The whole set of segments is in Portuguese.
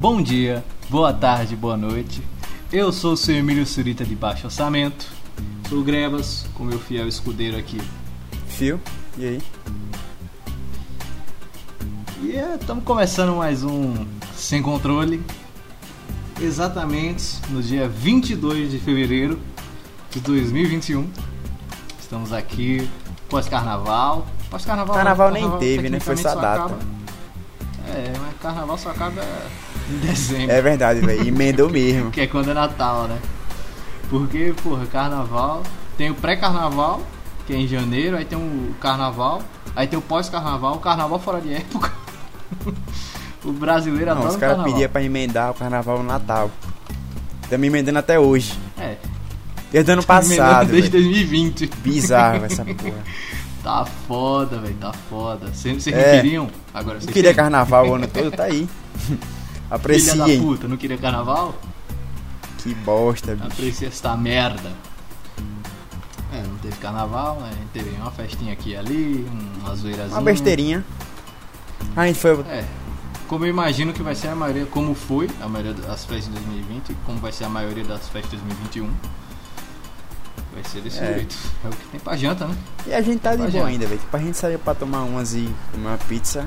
Bom dia, boa tarde, boa noite. Eu sou o seu Emílio Surita de Baixo Orçamento. Sou o Grebas, com meu fiel escudeiro aqui. Fio, e aí? E estamos começando mais um Sem Controle. Exatamente no dia 22 de fevereiro de 2021. Estamos aqui pós-carnaval. Pós-carnaval, Carnaval nem teve, né? Foi só data. acaba- É, mas carnaval só acaba em dezembro. É verdade, velho. Emendou mesmo. Que é quando é Natal, né? Porque, porra, carnaval. Tem o pré-carnaval, que é em janeiro, aí tem o carnaval, aí tem o pós-carnaval, o carnaval fora de época. o brasileiro Não, adora os o caras pediam pra emendar o carnaval no Natal. Estamos emendando até hoje. É, Desde o ano emendando passado, desde velho. 2020. Bizarro essa porra. Tá foda, velho, tá foda. Vocês vocês É. não queriam? Agora Não vocês queria carnaval o ano todo, tá aí. Filha da Apreciem. puta, não queria carnaval? Que bosta, bicho. Aprecia esta merda. É, não teve carnaval, né? Teve uma festinha aqui e ali, uma zoeirazinha. Uma besteirinha. A gente foi. É. Como eu imagino que vai ser a maioria, como foi a maioria das festas de 2020, como vai ser a maioria das festas de 2021. Vai ser desse É. jeito. É o que tem pra janta, né? E a gente tá de Mas boa ainda, velho. Tipo, a gente saiu pra tomar umas e comer uma pizza.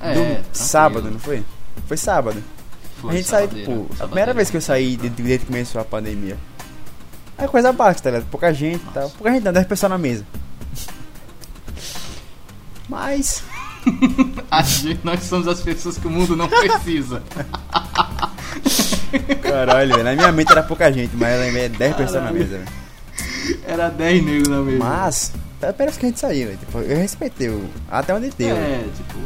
É, Do- sábado, não foi? Foi sábado. Foi a gente saiu, sabadeira, tipo, a primeira vez que eu saí desde, desde que começou a pandemia. É coisa básica, tá ligado? Pouca gente e tal. Pouca gente não, 10 pessoas na mesa. Mas. Gente- nós somos as pessoas que o mundo não precisa. Caralho, velho. Na minha mente era pouca gente, mas ela é 10 pessoas na mesa, velho. Era 10 negros na mesa. Mas. Primeira vez que a gente saiu, velho. Tipo, eu respeitei o. Até onde deu. É, tipo.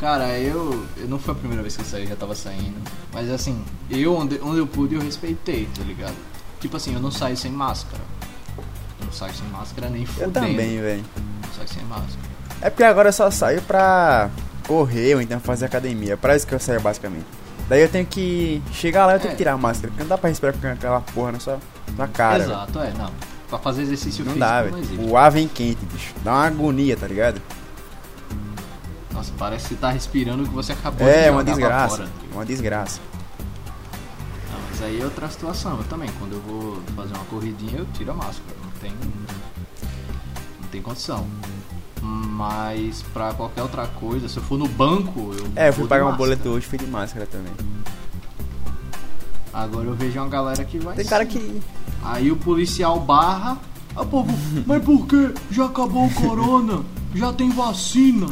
Cara, eu, eu. Não foi a primeira vez que eu saí, eu já tava saindo. Mas assim, eu onde, onde eu pude eu respeitei, tá ligado? Tipo assim, eu não saio sem máscara. Eu não saio sem máscara nem Eu fudendo. também, velho. Não saio sem máscara. É porque agora eu só saio pra correr ou então fazer academia. Pra isso que eu saio basicamente. Daí eu tenho que chegar lá eu tenho É. que tirar a máscara. Porque não dá pra respirar com aquela porra na sua, na cara. velho. Exato, é, não. Pra fazer exercício Não físico dá, não velho. existe. O ar vem quente, bicho. Dá uma agonia, tá ligado? Nossa, parece que você tá respirando o que você acabou de É, uma desgraça. fora. Uma desgraça. Não, mas aí é outra situação. Eu também, quando eu vou fazer uma corridinha, eu tiro a máscara. Não tem. Não tem condição. Mas pra qualquer outra coisa, se eu for no banco, eu. É, eu fui pagar um boleto hoje, fui de máscara também. Agora eu vejo uma galera que vai. Tem cara sim. que. Aí o policial barra. Ah, povo, mas por quê? Já acabou o corona? Já tem vacina?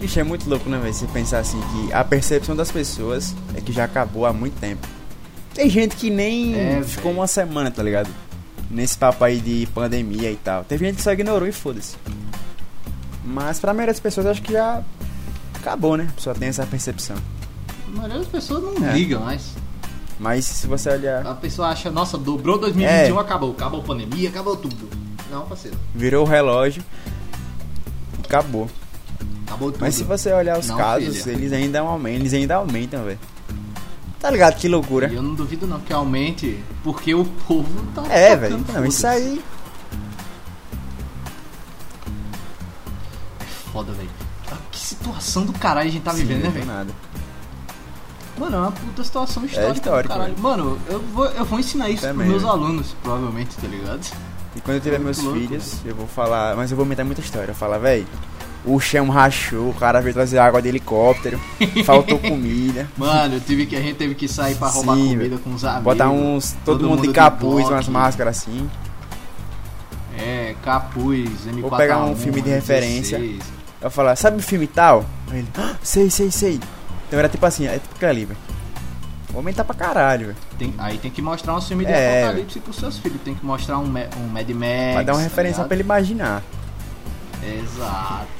Bicho, é muito louco, né, velho? Você pensar assim que a percepção das pessoas é que já acabou há muito tempo. Tem gente que nem É, ficou uma semana, tá ligado? Nesse papo aí de pandemia e tal. Teve gente que só ignorou e foda-se. Mas pra maioria das pessoas acho que já acabou, né? A pessoa tem essa percepção. A maioria das pessoas não É. ligam mais. Mas se você olhar. A pessoa acha, nossa, dobrou 2021, É. acabou. Acabou a pandemia, acabou tudo. Não, parceiro. Virou o relógio acabou. Acabou tudo. Mas se você olhar os Não, casos, filha. eles ainda aumentam, eles ainda aumentam, velho. Tá ligado? Que loucura. E eu não duvido não que aumente, porque o povo tá. É, velho. Não, foda-se. isso aí. Foda, velho. Ah, Que situação do caralho a gente tá Sim, vivendo, né, não é velho? nada. Mano, é uma puta situação histórica. histórico, do caralho. Mano, eu vou, eu vou ensinar isso Também, pros meus alunos, provavelmente, tá ligado? E quando eu tiver Muito meus louco, filhos, eu vou falar. Mas eu vou aumentar muita história. Eu vou falar, velho. O chão rachou, o cara veio trazer água de helicóptero, faltou comida. Mano, eu tive que, a gente teve que sair pra roubar Sim, comida com os amigos. Botar uns. Todo, mundo, de capuz, umas máscaras assim. É, capuz, M4. Vou pegar um filme de referência. Eu vou falar, sabe o filme tal? Aí ele, "Ah, sei, sei, sei. Então era tipo assim, é tipo ali, velho. Vou aumentar pra caralho, velho. Tem- aí tem que mostrar um filme de É, apocalipse pros seus filhos. Tem que mostrar um, um Mad Max. Vai dar uma tá referência pra ligado? ele imaginar. Exato.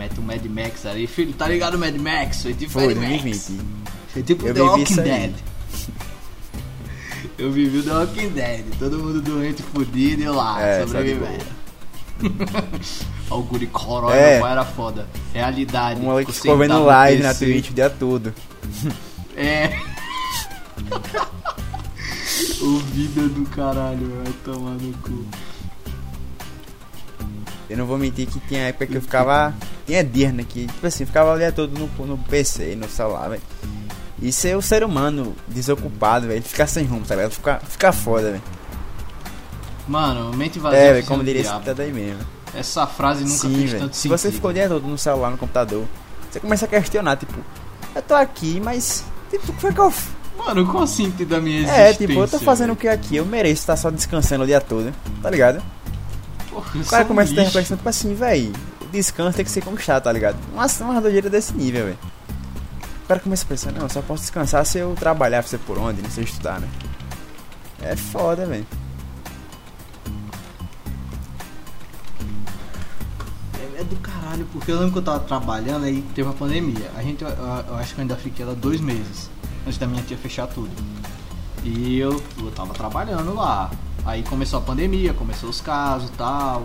Mete um Mad Max ali. Filho, tá ligado o Mad Max? Foi tipo Foi, Mad Max. 2020. Foi tipo Eu The Walking. Dead. Eu vivi o The Walking Dead. Todo mundo doente, fudido e eu lá, É, sobrevivendo. O guri É. meu pai era foda. Realidade. Um maluco que Você ficou vendo no live na. Twitch o dia todo. É. o vida do caralho, vai tomar no cu. Eu não vou mentir que tinha época que eu ficava tinha dias, né? Que, tipo assim, ficava o dia todo no, no PC, no celular, velho. E ser o ser humano desocupado, velho, ficar sem rumo, tá ligado? Ficar fica foda, velho. Mano, mente vazia. É, é velho, como diria esse diabo. ditado aí mesmo. Essa frase nunca Sim, fez velho. tanto Se sentido. você ficou o dia todo no celular, no computador, você começa a questionar, tipo, eu tô aqui, mas. Tipo, o que foi que eu. Mano, qual o sentido da minha existência? É, tipo, eu tô fazendo o que aqui? Eu mereço estar só descansando o dia todo, tá ligado? Porra, O cara um começa a ter reflexão, tipo assim, velho, descanso tem que ser conquistado, tá ligado? Uma, uma doideira desse nível, velho. O cara começa a pensar, não, eu só posso descansar se eu trabalhar, se por onde, não sei estudar, né? É foda, velho. É, é do caralho, porque eu lembro que eu tava trabalhando aí teve a pandemia. A gente, eu, eu acho que eu ainda fiquei lá dois meses antes da minha tia fechar tudo. E eu, eu tava trabalhando lá. Aí começou a pandemia, começou os casos e tal.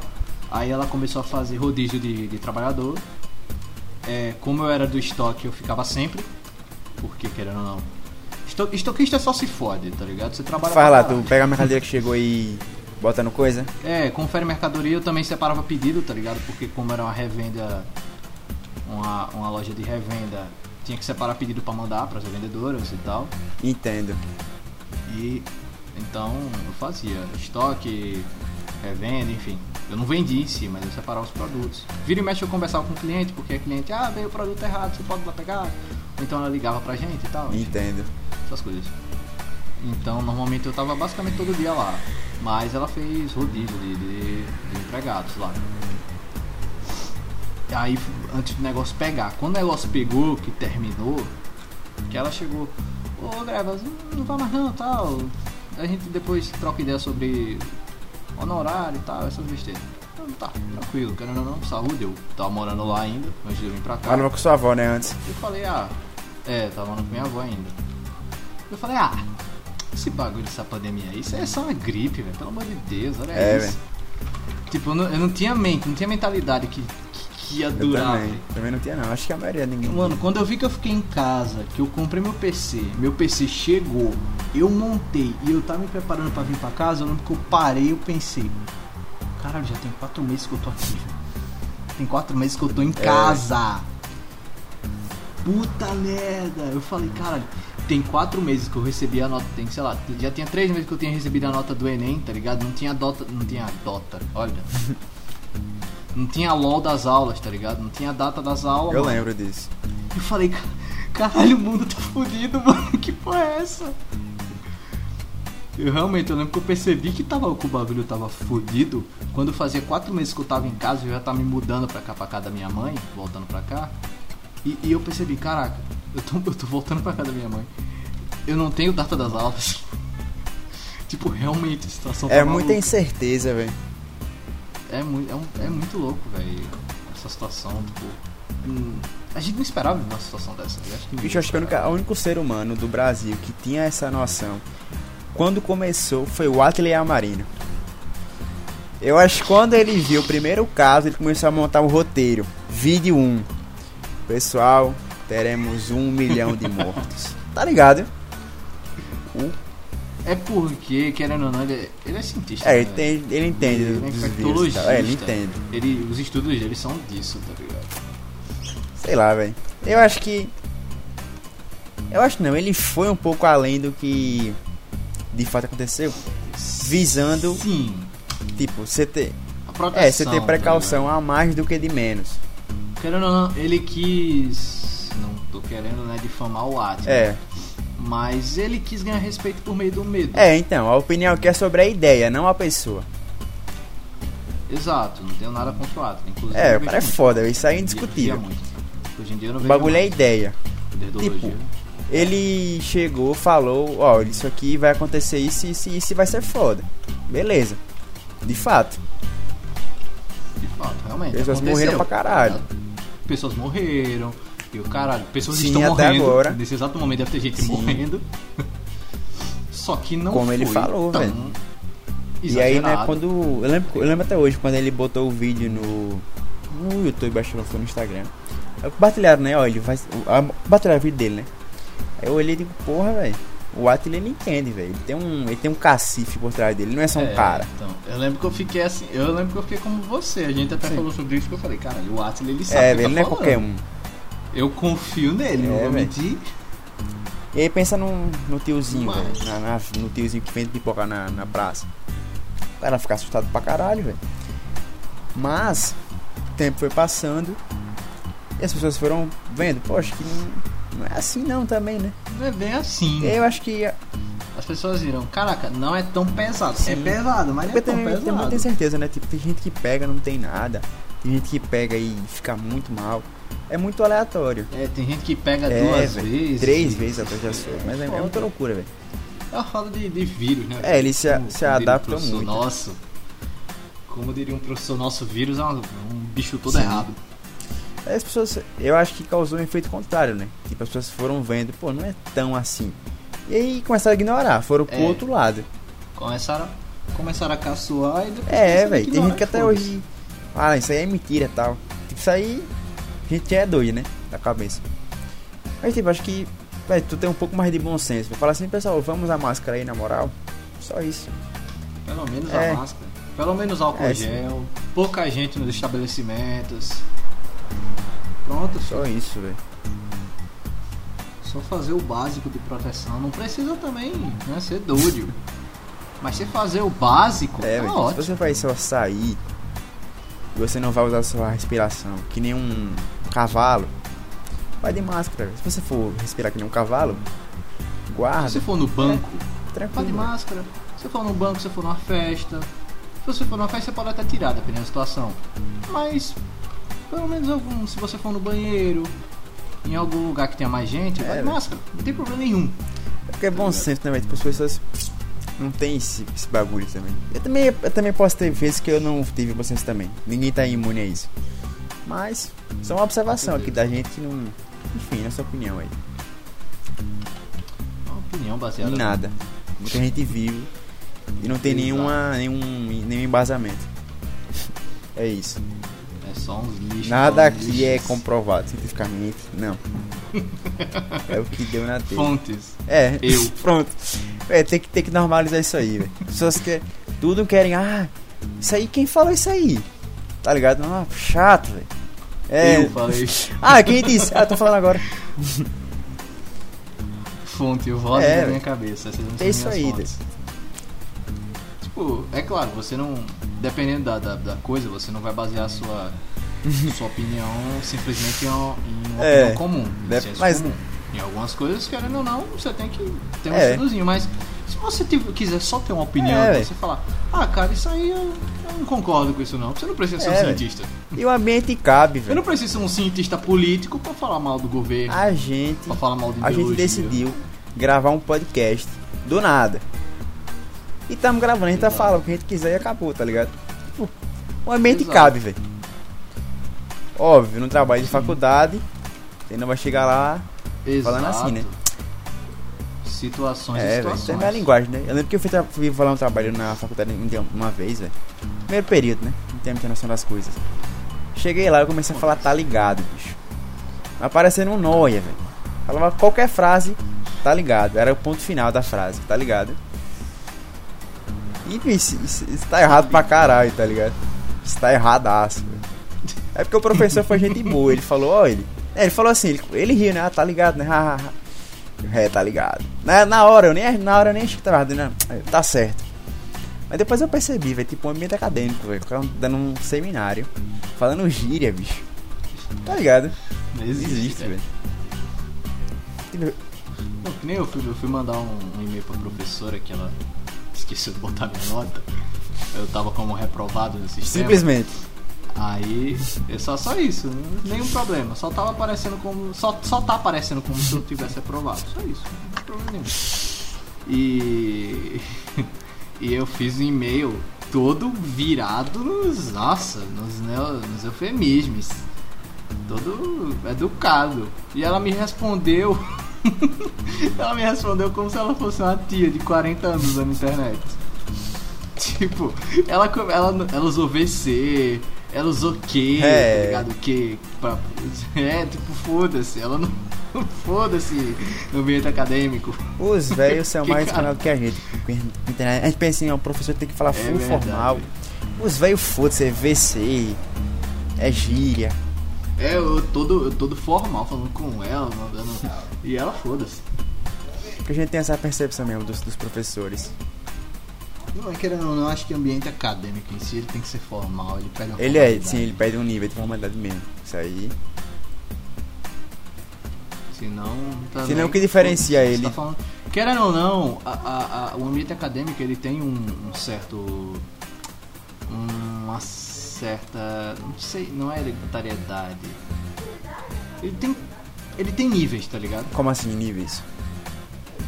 Aí ela começou a fazer rodízio de, de trabalhador. É, como eu era do estoque, eu ficava sempre. Porque querendo ou não. Esto, estoquista só se fode, tá ligado? Você trabalha caralho. tu pega a mercadoria que chegou e bota no coisa. É, confere mercadoria, eu também separava pedido, tá ligado? Porque como era uma revenda, uma, uma loja de revenda, tinha que separar pedido pra mandar pras vendedoras e tal. Entendo. E então eu fazia estoque, revenda, enfim. Eu não vendia em si, mas eu separava os produtos. Vira e mexe eu conversava com o cliente, porque a cliente, ah, veio o produto errado, você pode lá pegar? Ou então ela ligava pra gente e tal. Entendo. essas coisas. Então, normalmente eu tava basicamente todo dia lá. Mas ela fez rodízio de, de, de empregados lá. E aí, antes do negócio pegar. Quando o negócio pegou, que terminou, que ela chegou, ô Grevas, não vai mais não, tal. A gente depois troca ideia sobre honorário e tal, essas besteiras. Então, tá, tranquilo, querendo ou não, saúde, eu tava morando lá ainda, antes de eu vir pra cá. Morava com sua avó, né, antes. Eu falei, ah, é, tava morando com minha avó ainda. Eu falei, ah, esse bagulho dessa pandemia aí, isso é só uma gripe, velho, pelo amor de Deus, olha É, isso. Tipo, eu não, eu não tinha mente, não tinha mentalidade que, que, ia Eu também. Também não tinha, não. Acho que a maioria ninguém. Mano, quando eu vi que eu fiquei em casa, que eu comprei meu PC, meu PC chegou, eu montei e eu tava me preparando pra vir pra casa, eu lembro que eu parei eu pensei, caralho, já tem quatro meses que eu tô aqui, velho. Tem quatro meses que eu tô em casa. Puta merda! Eu falei, caralho, tem quatro meses que eu recebi a nota, tem, sei lá, já tinha três meses que eu tinha recebido a nota do Enem, tá ligado? Não tinha dota, não tinha dota, olha. Não tinha LOL das aulas, tá ligado? Não tinha data das aulas. Eu mano. lembro disso. Eu falei, "Ca- caralho, o mundo tá fudido, mano. Que porra é essa? Eu realmente, eu lembro que eu percebi que, tava, que o bagulho tava fudido quando fazia quatro meses que eu tava em casa, eu já tava me mudando pra cá, pra casa da minha mãe, voltando pra cá. E, e eu percebi, caraca, eu tô, eu tô voltando pra casa da minha mãe. Eu não tenho data das aulas. tipo, realmente, a situação tá É muita incerteza, velho. É muito, é, um- é muito louco, velho. Essa situação, tipo. hum, a gente não esperava uma situação dessa. Eu acho que Bicho, acho que o único, o ser humano do Brasil que tinha essa noção quando começou foi o Ateliê Amarino. Eu acho que quando ele viu o primeiro caso, ele começou a montar o roteiro. Vídeo 1. Pessoal, teremos um milhão de mortos. Tá ligado? É porque, querendo ou não, ele é, ele é cientista. É, né, ele, tem, ele entende Ele é vírus. infectologista. tal. É, ele entende. Ele, os estudos dele são disso, tá ligado? Sei lá, velho. Eu acho que. Eu acho não, ele foi um pouco além do que de fato aconteceu. Visando, Sim. tipo, você ter. A proteção. É, você ter tá precaução a mais do que de menos. Querendo ou não, ele quis. Não tô querendo, né, difamar o Atlas. É. Mas ele quis ganhar respeito por meio do medo. É, então, a opinião aqui é sobre a ideia, não a pessoa. Exato, não tenho nada contra o Atlas. Inclusive, É, o cara é foda, isso aí é indiscutível. Hoje em dia eu não O vejo bagulho é mais. ideia. Dendrologia. tipo, Ele chegou, falou, ó, isso aqui vai acontecer isso, isso e isso vai ser foda. Beleza. De fato. De fato, realmente. Pessoas aconteceu. morreram pra caralho. Pessoas morreram. E o caralho, pessoas Sim, estão morrendo. agora. Nesse exato momento deve ter gente Sim. morrendo. Só que não Como ele falou, velho. E aí, né, exagerado. quando. Eu lembro, eu lembro até hoje, quando ele botou o vídeo no. No YouTube, acho que não foi no Instagram. Aí compartilharam, né? Ó, ele vai. Compartilharam o vídeo dele, né? Aí eu olhei e digo, porra, velho. O Atila ele entende, velho. Ele tem um, ele tem um cacife por trás dele, ele não é só um É, cara. Então, eu lembro que eu fiquei assim, eu lembro que eu fiquei como você. A gente até Sim. falou sobre isso que eu falei, cara, o Atila ele sabe. É, velho, ele tá não é qualquer um. Eu confio nele, não É, vou mentir. E aí pensa no, no tiozinho, Mas- velho. na- na- No tiozinho que vende pipoca na, na praça. O cara fica assustado pra caralho, velho. Mas, o tempo foi passando e as pessoas foram vendo, poxa, que não, não é assim não também, né? Não é bem assim. Eu acho que. As pessoas viram, caraca, não é tão pesado. É Sim. pesado, mas não Porque é tão também pesado. tem certeza, né? Tipo, tem gente que pega, não tem nada. Tem gente que pega e fica muito mal. É muito aleatório. É, tem gente que pega É, duas velho. vezes. Três e- vezes já sou. Mas é, é muita loucura, velho. É uma falta de, de vírus, né? É, eles se a- Como- se um adaptam professor muito. Nosso, como diria um professor, nosso vírus é um, um bicho todo Sim. errado. As pessoas, eu acho que causou um efeito contrário, né? Tipo, as pessoas foram vendo, pô, não é tão assim. E aí começaram a ignorar, foram pro É. outro lado. Começaram, começaram a caçoar e depois É, a velho, tem gente que e até hoje. Ah, isso aí é mentira e tal. Tipo, isso aí. A gente é doido, né? Da cabeça. Mas, tipo, acho que. Velho, tu tem um pouco mais de bom senso. Fala assim, pessoal, vamos usar máscara aí na moral. Só isso. Pelo menos É. a máscara. Pelo menos álcool É, sim. gel. Pouca gente nos estabelecimentos. Pronto, Só isso, velho. Só fazer o básico de proteção. Não precisa também né, ser doido. Mas se fazer o básico, É, tá. Se ótimo. você vai só sair você não vai usar a sua respiração que nem um cavalo, vai de máscara. Se você for respirar que nem um cavalo, guarda. Se você for no banco, vá Tranquilo. de máscara. Se você for no banco, se você for numa festa. Se você for numa festa, você pode até tirar, dependendo da situação. Mas, pelo menos algum, se você for no banheiro, em algum lugar que tenha mais gente, É, vai de velho. máscara. Não tem problema nenhum. É porque é bom senso também, tipo, as pessoas não tem esse, esse bagulho também. Eu também. eu também posso ter vezes que eu não tive bom senso também. Ninguém tá imune a isso. Mas, só uma observação aqui da gente que não. Enfim, nossa opinião aí. É uma opinião baseada Em nada. Muita gente vive e não tem nenhuma, nenhum, nenhum embasamento. É isso. É só uns lixos. Nada uns aqui é lixos. comprovado cientificamente, não. É o que deu na telha. Fontes. É, Eu. pronto. É, tem que, tem que normalizar isso aí, velho. Pessoas que tudo querem, ah, isso aí, quem falou isso aí? Tá ligado? Ah, chato, velho. É. Eu falei. Ah, quem disse? Ah, eu tô falando agora. Fonte, eu rodo É, na minha cabeça. Não É isso aí, fontes. Tipo, é claro, você não. Dependendo da, da, da coisa, você não vai basear a sua, sua opinião simplesmente em uma, É, opinião comum. deve- mas- comum. Em algumas coisas, querendo ou não, você tem que ter um É. estudozinho. Mas se você tiver- quiser só ter uma opinião, É, você falar, ah, cara, isso aí eu, eu não concordo com isso não. Você não precisa ser É, um cientista. E o ambiente cabe, Eu velho. não preciso ser um cientista político pra falar mal do governo, A gente, pra falar mal de a gente decidiu gravar um podcast do nada. E estamos gravando, a gente tá Exato. falando o que a gente quiser e acabou, tá ligado? Tipo, o ambiente Exato. cabe, velho. Óbvio, no trabalho de faculdade, você não vai chegar lá falando assim, né? Situações e É, situações. isso é minha linguagem, né? Eu lembro que eu fui, fui falar um trabalho na faculdade um uma vez, velho. Primeiro período, né? Não tenho muita noção das coisas. Cheguei lá e comecei a falar, tá ligado, bicho. Aparecendo um noia, velho. Falava qualquer frase, tá ligado. Era o ponto final da frase, tá ligado? E, bicho, isso, isso tá errado pra caralho, tá ligado? Isso tá erradaço, velho. É porque o professor foi gente boa, ele falou, ó, ele. É, ele falou assim, ele, ele riu, né? Ah, tá ligado, né? É, tá ligado. Na, na hora, eu nem, na hora eu nem achei que tava né? É, Tá certo. Mas depois eu percebi, velho, tipo um ambiente acadêmico, velho. Dando um seminário, falando gíria, bicho. Tá ligado? Não Não existe, existe, velho. Não, que nem eu fui, eu fui mandar um, um e-mail pra professora que ela esqueceu de botar minha nota. Eu tava como reprovado no sistema. Simplesmente. Aí, é só, só isso, nenhum problema. Só tava aparecendo como. Só, só tá aparecendo como se eu tivesse aprovado. Só isso, E. E eu fiz um e-mail todo virado nos. Nossa, nos, nos eufemismos. Todo educado. E ela me respondeu. ela me respondeu como se ela fosse uma tia de 40 anos usando internet. Tipo, ela, ela, ela usou VC, Ela usou que, É. tá ligado? Que pra... É, tipo, foda-se. Ela não. Foda-se no ambiente acadêmico. Os velhos são Que mais escolados que a gente. A gente pensa em um professor tem que falar É full verdade. formal. Os velhos foda-se, é VC, é gíria. É, eu todo, eu todo formal falando com ela, mandando. E ela foda-se. Porque a gente tem essa percepção mesmo dos, dos professores. Não, é querendo ou não, acho que o ambiente acadêmico em si ele tem que ser formal, ele pede uma Ele é, sim, ele pede um nível de formalidade mesmo. Isso aí. Senão. também- Senão o que diferencia ele? Tá falando... Querendo ou não, a- a- a- o ambiente acadêmico ele tem um, um certo. Uma certa. Não sei, não é hereditariedade. Ele tem. Ele tem níveis, tá ligado? Como assim, níveis?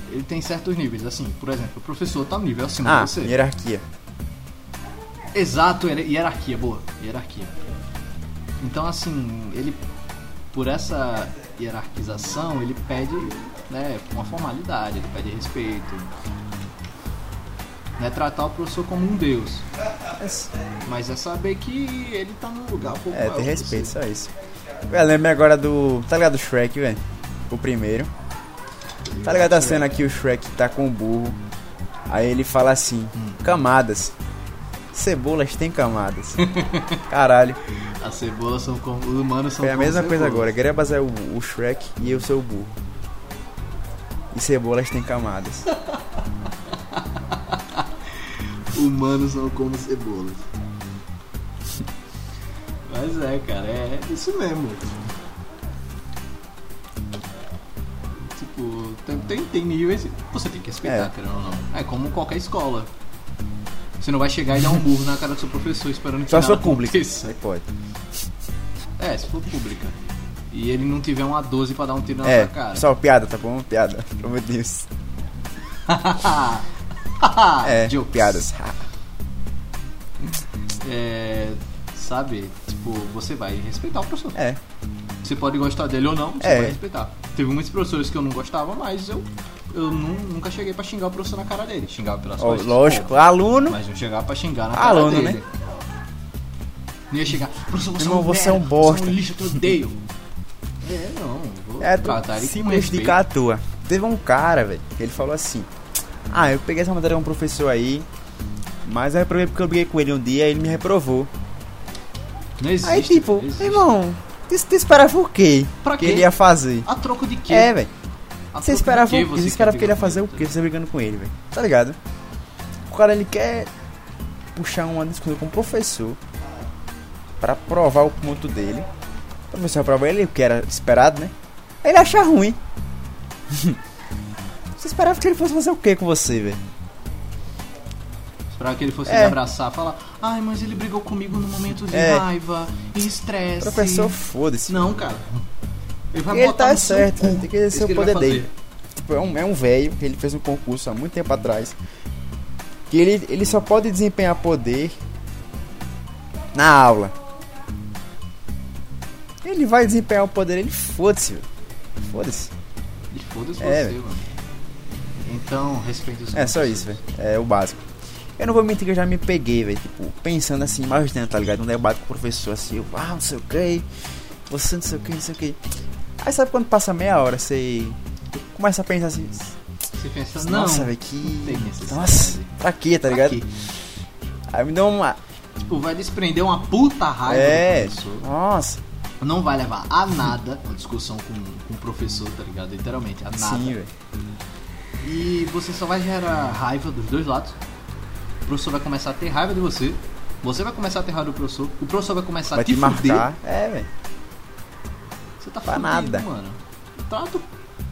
Ele tem certos níveis, assim, por exemplo, o professor tá um nível acima Ah, de você. hierarquia. Exato, hier- hierarquia, boa, hierarquia. Então, assim, ele, por essa hierarquização, ele pede né, uma formalidade, ele pede respeito. Não é tratar o professor como um deus, mas é saber que ele tá num lugar um pouco É, que respeito, só isso. Velho, lembra agora do. Tá ligado do Shrek, velho? O primeiro. Tá ligado a cena que o Shrek tá com o burro. Aí ele fala assim: Hum. camadas. Cebolas têm camadas. Caralho. As cebolas são como. Os humanos são Foi a mesma coisa agora. Grebas é o, o Shrek e eu sou o burro. E cebolas têm camadas. Humanos são como cebolas. Mas é, cara, é isso mesmo. Tipo, tem, tem, tem níveis você tem que respeitar, É. querendo ou não. É como qualquer escola. Você não vai chegar e dar um burro na cara do seu professor esperando que Só se for pública. Aí pode. É, se for pública. E ele não tiver uma 12 pra dar um tiro na É, sua cara. só piada, tá bom? Piada. Pelo amor de Deus. É, Jokes. piadas. É, sabe? Tipo, você vai respeitar o professor. É, Você pode gostar dele ou não, você É. vai respeitar. Teve muitos professores que eu não gostava, mas eu, eu nu- nunca cheguei pra xingar o professor na cara dele. Xingava pelas ó, costas. lógico. Aluno. Mas não chegava pra xingar na cara Aluno, dele. né? Não ia chegar, professor, você Irmão, é um você é um merda, bosta." Você é um lixo, eu te odeio. É, não. Vou É, tratar ele simples de respeito. catua. Teve um cara, velho, que ele falou assim: Ah, eu peguei essa matéria com um professor aí, mas eu reprovei porque eu briguei com ele um dia e ele me reprovou. Não existe. aí, tipo, existe. irmão, tu, tu esperava o quê? Pra que quê? ele ia fazer? A troco de quê? É, velho. Você esperava o quê? Você esperava que ele ia fazer o quê? Você brigando com ele, velho. Tá ligado? O cara, ele quer puxar uma discussão com o professor pra provar o ponto dele. O professor aprova ele, o que era esperado, né? Aí ele acha ruim. Você esperava que ele fosse fazer o quê com você, velho? Esperava que ele fosse É. me abraçar falar Ai, mas ele brigou comigo no momento de É. raiva e estresse. Professor, foda-se. Não, cara. Ele vai Ele tá certo, tem que exercer o poder dele. Tipo, é um, é um velho que ele fez um concurso há muito tempo atrás. Que ele, ele só pode desempenhar poder na aula. Ele vai desempenhar o poder, ele foda-se. Foda-se. E foda-se É, você, mano. Então, respeite os É só isso, velho. É o básico. Eu não vou mentir que eu já me peguei, velho. Tipo, pensando assim, imaginando, tá ligado? Um debate com o professor assim, eu, ah, não sei o que, você não sei o que, não sei o que. Aí sabe quando passa meia hora, você começa a pensar assim, Você pensa, não. nossa, velho, que. Nossa, pra quê, tá ligado? Aqui. Aí me deu uma. Tipo, vai desprender uma puta raiva É, do professor. nossa, Não vai levar a nada uma discussão com, com o professor, tá ligado? Literalmente, a nada. sim, velho. E você só vai gerar raiva dos dois lados. O professor vai começar a ter raiva de você. Você vai começar a ter raiva do professor. O professor vai começar Vai a te, te fuder. marcar. É, velho. Você tá Pra fudido, nada. mano. Trata,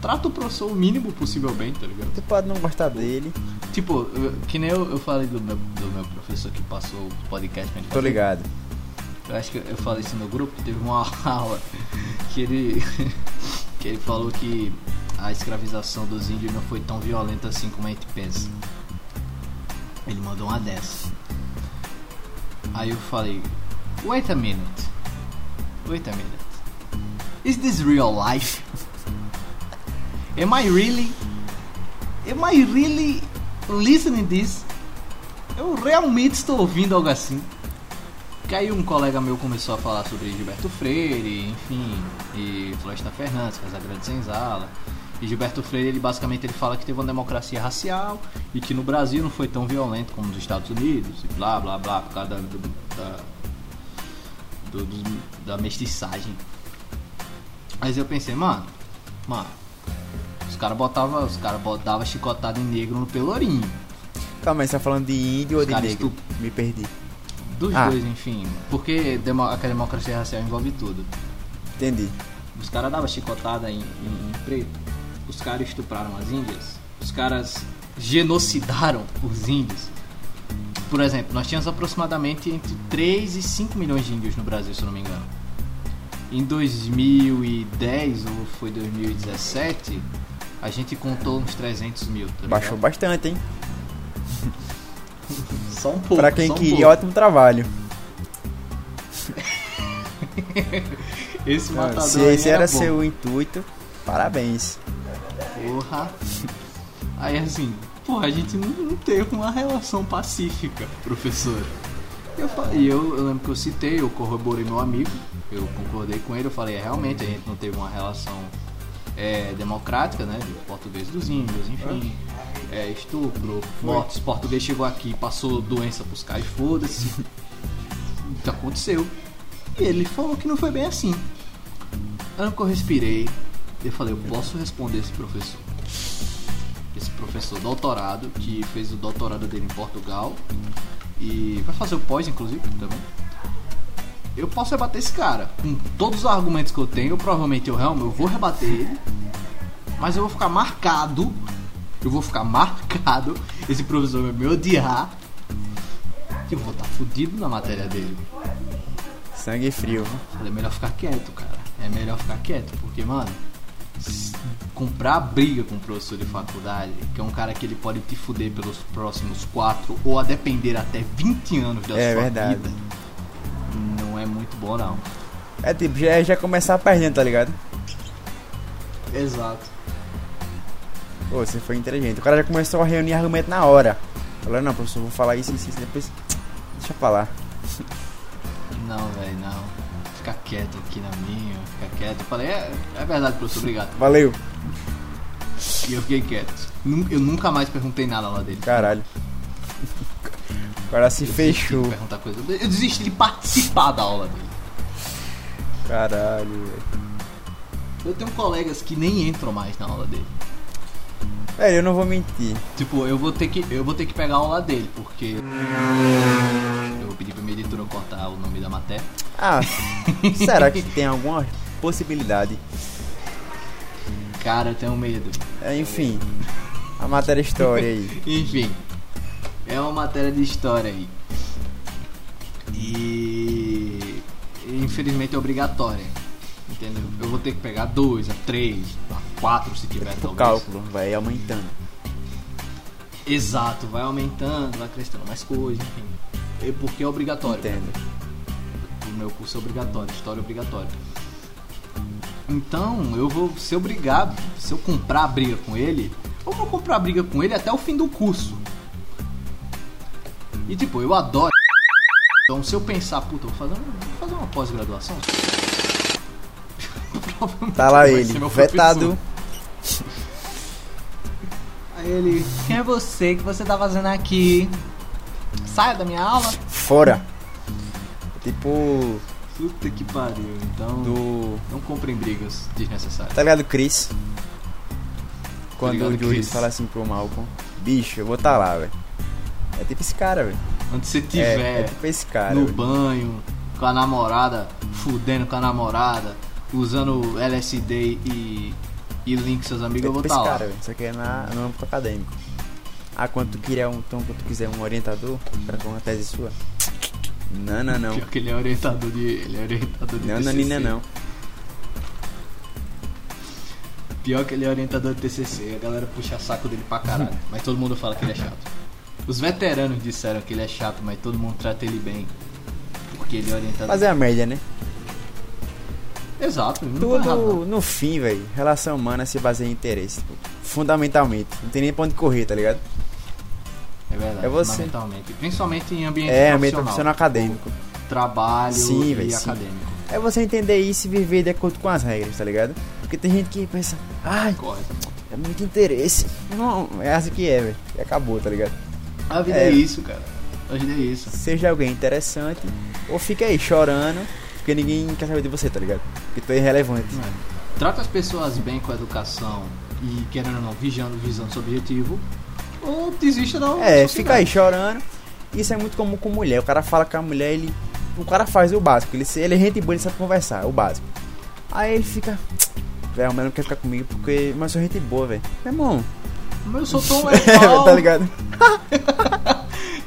trata o professor o mínimo possível bem, tá ligado? Tu pode não gostar dele. Tipo, eu- que nem eu, eu falei do meu, do meu professor que passou o podcast pra gente Tô fazer. ligado. Eu acho que eu falei isso no grupo, teve uma aula que ele que ele falou que a escravização dos índios não foi tão violenta assim como a gente pensa. Ele mandou uma dessa. Aí eu falei, wait a minute. Wait a minute. Is this real life? Am I really Am I really listening this? Eu realmente estou ouvindo algo assim. Que aí um colega meu começou a falar sobre Gilberto Freire, enfim, e Floresta Fernandes, Casagrande Senzala. E Gilberto Freire, ele basicamente ele fala que teve uma democracia racial e que no Brasil não foi tão violento como nos Estados Unidos, e blá blá blá, por causa da, da, da mestiçagem. Mas eu pensei, mano, mano, os caras botavam, os caras botavam chicotada em negro no pelourinho. Calma aí, você tá falando de índio ou Os de caras negro? estup- Me perdi. Dos Ah. dois, enfim. Porque a democracia racial envolve tudo. Entendi. Os caras davam chicotada em, em- em preto. Os caras estupraram as índias. Os caras genocidaram os índios. Por exemplo, nós tínhamos aproximadamente entre 3 e 5 milhões de índios no Brasil, se eu não me engano. Em 2010 ou foi 2017, a gente contou uns 300 mil. Tá Baixou bastante, hein? Só um pouco. pra quem um queria, pouco. ótimo trabalho. Esse Não, matador se esse era bom. seu intuito, parabéns. Porra. Aí assim, porra, a gente não, não teve uma relação pacífica, professor. Eu, e eu, eu lembro que eu citei, eu corroborei meu amigo, eu concordei com ele, eu falei, é, realmente a gente não teve uma relação é, democrática, né? De português dos índios, enfim. É, estupro, mortes, português chegou aqui, passou doença pros caras, foda-se. Isso aconteceu. E ele falou que não foi bem assim. Ano que eu respirei, eu falei, eu posso responder esse professor. Esse professor doutorado, que fez o doutorado dele em Portugal e vai fazer o pós, inclusive, também. Eu posso rebater esse cara. Com todos os argumentos que eu tenho, eu, provavelmente eu realmente eu vou rebater ele. Mas eu vou ficar marcado. Eu vou ficar marcado. Esse professor vai me odiar. Eu vou estar fudido na matéria dele. Sangue frio. Falei, é melhor ficar quieto, cara. É melhor ficar quieto, porque, mano, comprar briga com o professor de faculdade, que é um cara que ele pode te fuder pelos próximos 4 ou a depender até 20 anos da É sua verdade. vida, muito bom, não. É tipo, já, já começar perdendo, tá ligado? Exato. Pô, você foi inteligente. O cara já começou a reunir argumento na hora. Falou, não, professor, vou falar isso, isso, isso, depois. Deixa eu falar. Não, velho, não. Fica quieto aqui na minha, fica quieto. Eu falei, é, é verdade, professor, obrigado. Valeu. E eu fiquei quieto. Eu nunca mais perguntei nada lá dele. Caralho. Cara se Eu fechou. de perguntar coisa. Eu desisti de participar da aula dele. Caralho, velho. Eu tenho colegas que nem entram mais na aula dele. Velho, eu não vou mentir. Tipo, eu vou ter que eu vou ter que pegar a aula dele, porque eu vou pedir pra minha editora cortar o nome da matéria. Ah, será que tem alguma possibilidade? Cara, eu tenho medo. É, enfim, a matéria história aí. Enfim, é uma matéria de história aí. E infelizmente é obrigatória. Entendeu? Eu vou ter que pegar dois, a três, a quatro se tiver Tipo, talvez. cálculo, vai aumentando. Exato, vai aumentando, vai crescendo mais coisas, enfim. É porque é obrigatório. Entendo. O meu curso é obrigatório, história é obrigatória. Então, eu vou ser obrigado, se eu comprar a briga com ele, eu vou comprar a briga com ele até o fim do curso. E tipo, eu adoro. Então, se eu pensar, puta, eu vou fazer, vou fazer uma pós-graduação. Tá lá ele, vetado. Aí ele, quem é você que você tá fazendo aqui? Saia da minha aula. Fora. Tipo, Puta que pariu. Então, do. não comprem brigas desnecessárias. Tá ligado, Chris? Quando ligado, o Julius fala assim pro Malcolm: Bicho, eu vou tá lá, velho. É tipo esse cara, velho. Onde você É, tiver é tipo esse cara. no velho. banho, com a namorada, fudendo com a namorada, usando LSD e, e link com seus É amigos, eu vou tipo estar esse lá. cara, velho. Só que é na, no âmbito acadêmico. Ah, quando tu, queria um, então, quando tu quiser um orientador pra uma tese sua. Não, não, não. Pior que ele é orientador de. Ele é orientador de Não, TCC. Nanina, não. Pior que ele é orientador de TCC. A galera puxa saco dele pra caralho. mas todo mundo fala que ele é chato. Os veteranos disseram que ele é chato, mas todo mundo trata ele bem. Porque ele é orientador. Mas é a média, né? Exato, não tá errado, não. Tudo, no fim, velho, relação humana se baseia em interesse. tipo, fundamentalmente. Não tem nem pra onde correr, tá ligado? É verdade. É você. Fundamentalmente. Principalmente em ambiente É, ambiente profissional. profissional acadêmico. trabalho Sim, e sim. acadêmico. É você entender isso e viver de acordo com as regras, tá ligado? Porque tem gente que pensa, ai, Correto. é muito interesse. Não, é assim que é, velho. E acabou, tá ligado? A vida É. é, isso, cara. A vida é isso. Seja alguém interessante ou fica aí chorando porque ninguém quer saber de você, tá ligado? Porque tu é irrelevante. É. Trata as pessoas bem com a educação e querendo ou não, vigiando, visando seu objetivo. Ou desista da É, fica aí chorando. Isso é muito comum com mulher. O cara fala com a mulher, ele. O cara faz o básico. Ele, ele é gente boa, ele sabe conversar, é o básico. Aí ele fica. Velho, mas não quer ficar comigo porque. Mas eu sou gente boa, velho. Meu irmão. Mas eu sou tão legal. tá ligado?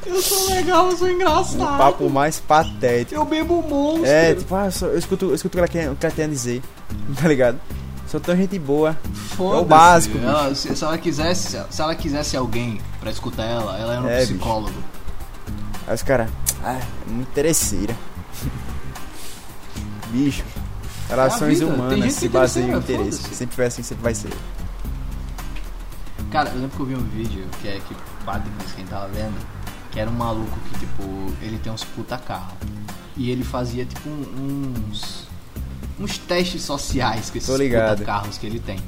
Eu sou legal, eu sou O engraçado. papo mais patético. Eu bebo monstro. É, tipo, ah, eu, escuto, eu escuto o que ela quer, o que ela tem a dizer. Tá ligado? Sou tão gente boa. Foda-se. é o básico, Ela- se, se ela quisesse, se ela quisesse alguém pra escutar ela, ela era um É, bicho. psicólogo. Aí os caras. Ah, é muito interesseira. Bicho. Relações É humanas se é baseiam em interesse. foda-se. Sempre foi assim, sempre vai ser. Cara, eu lembro que eu vi um vídeo que é que Padre quem tava vendo, que era um maluco que, tipo, ele tem uns puta carro. E ele fazia, tipo, uns. uns testes sociais com esses puta carros que ele tem.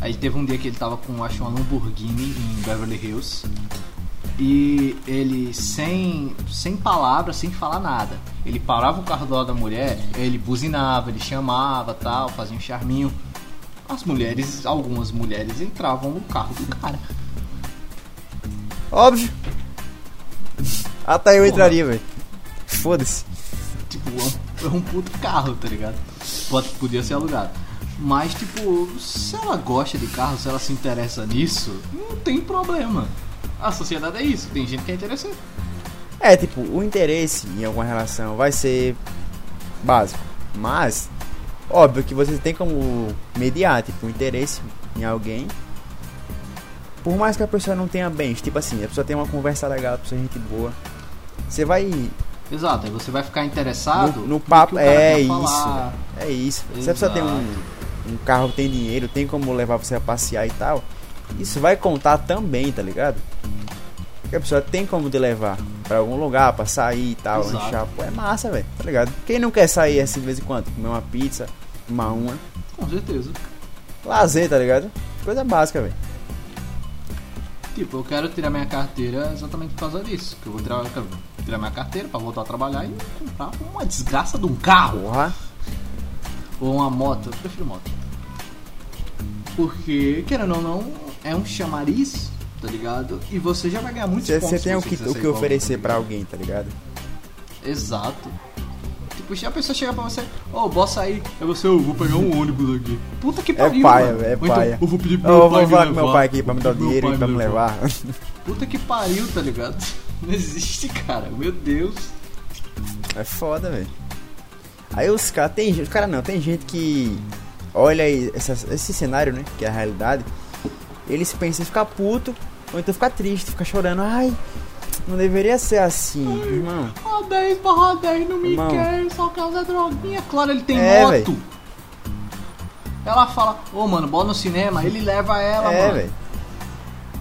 Aí teve um dia que ele tava com, acho, uma Lamborghini em Beverly Hills. E ele, sem, sem palavras, sem falar nada, ele parava o carro do lado da mulher, ele buzinava, ele chamava tal, fazia um charminho. As mulheres, algumas mulheres entravam no carro do cara. Óbvio. Até eu Porra. entraria, velho. Foda-se. Tipo, é um puto carro, tá ligado? Pode, podia ser alugado. Mas, tipo, se ela gosta de carro, se ela se interessa nisso, não tem problema. A sociedade é isso, tem gente que é interessante. É, tipo, o interesse em alguma relação vai ser básico. Mas, óbvio que você tem como mediar, tipo, o interesse em alguém. Por mais que a pessoa não tenha bens, tipo assim, a pessoa tem uma conversa legal, a pessoa é gente boa. Você vai Exato, aí você vai ficar interessado no, no papo. É quer isso, falar. É isso. Se a pessoa tem um, Exato. um carro tem dinheiro, tem como levar você a passear e tal, isso vai contar também, tá ligado? Porque a pessoa tem como te levar pra algum lugar, pra sair e tal, Exato. lanchar. Pô, é massa, velho, tá ligado? Quem não quer sair assim de vez em quando? Comer uma pizza, uma uma. Com certeza. Lazer, tá ligado? Coisa básica, velho. Tipo, eu quero tirar minha carteira exatamente por causa disso. Que eu vou tirar, eu quero tirar minha carteira pra voltar a trabalhar e comprar uma desgraça de um carro. Porra. Ou uma moto, eu prefiro moto. Porque, querendo ou não, é um chamariz, tá ligado? E você já vai ganhar muitos Você pontos. você tem o que, o ser que oferecer pra ligado? alguém, tá ligado? Exato. Tipo, a pessoa chega pra você, ô, bossa aí, aí você, eu vou pegar um ônibus aqui. Puta que pariu, paia, mano. é então, paia. eu vou pedir pro Eu meu vou pai me falar com meu pai aqui pra me dar o Vou dinheiro e pra me levar. Puta que pariu, tá ligado? Não existe, cara. Meu Deus. É foda, velho. Aí os caras, tem gente, cara não, tem gente que olha esse cenário, né, que é a realidade, eles pensam em ficar puto, ou então ficar triste, ficar chorando, ai, não deveria ser assim, irmão. A 10 barra 10 não me Irmão. quer, só causa droguinha. Claro, ele tem É, moto. véi. Ela fala, ô mano, bora no cinema, ele leva ela, É, mano. velho.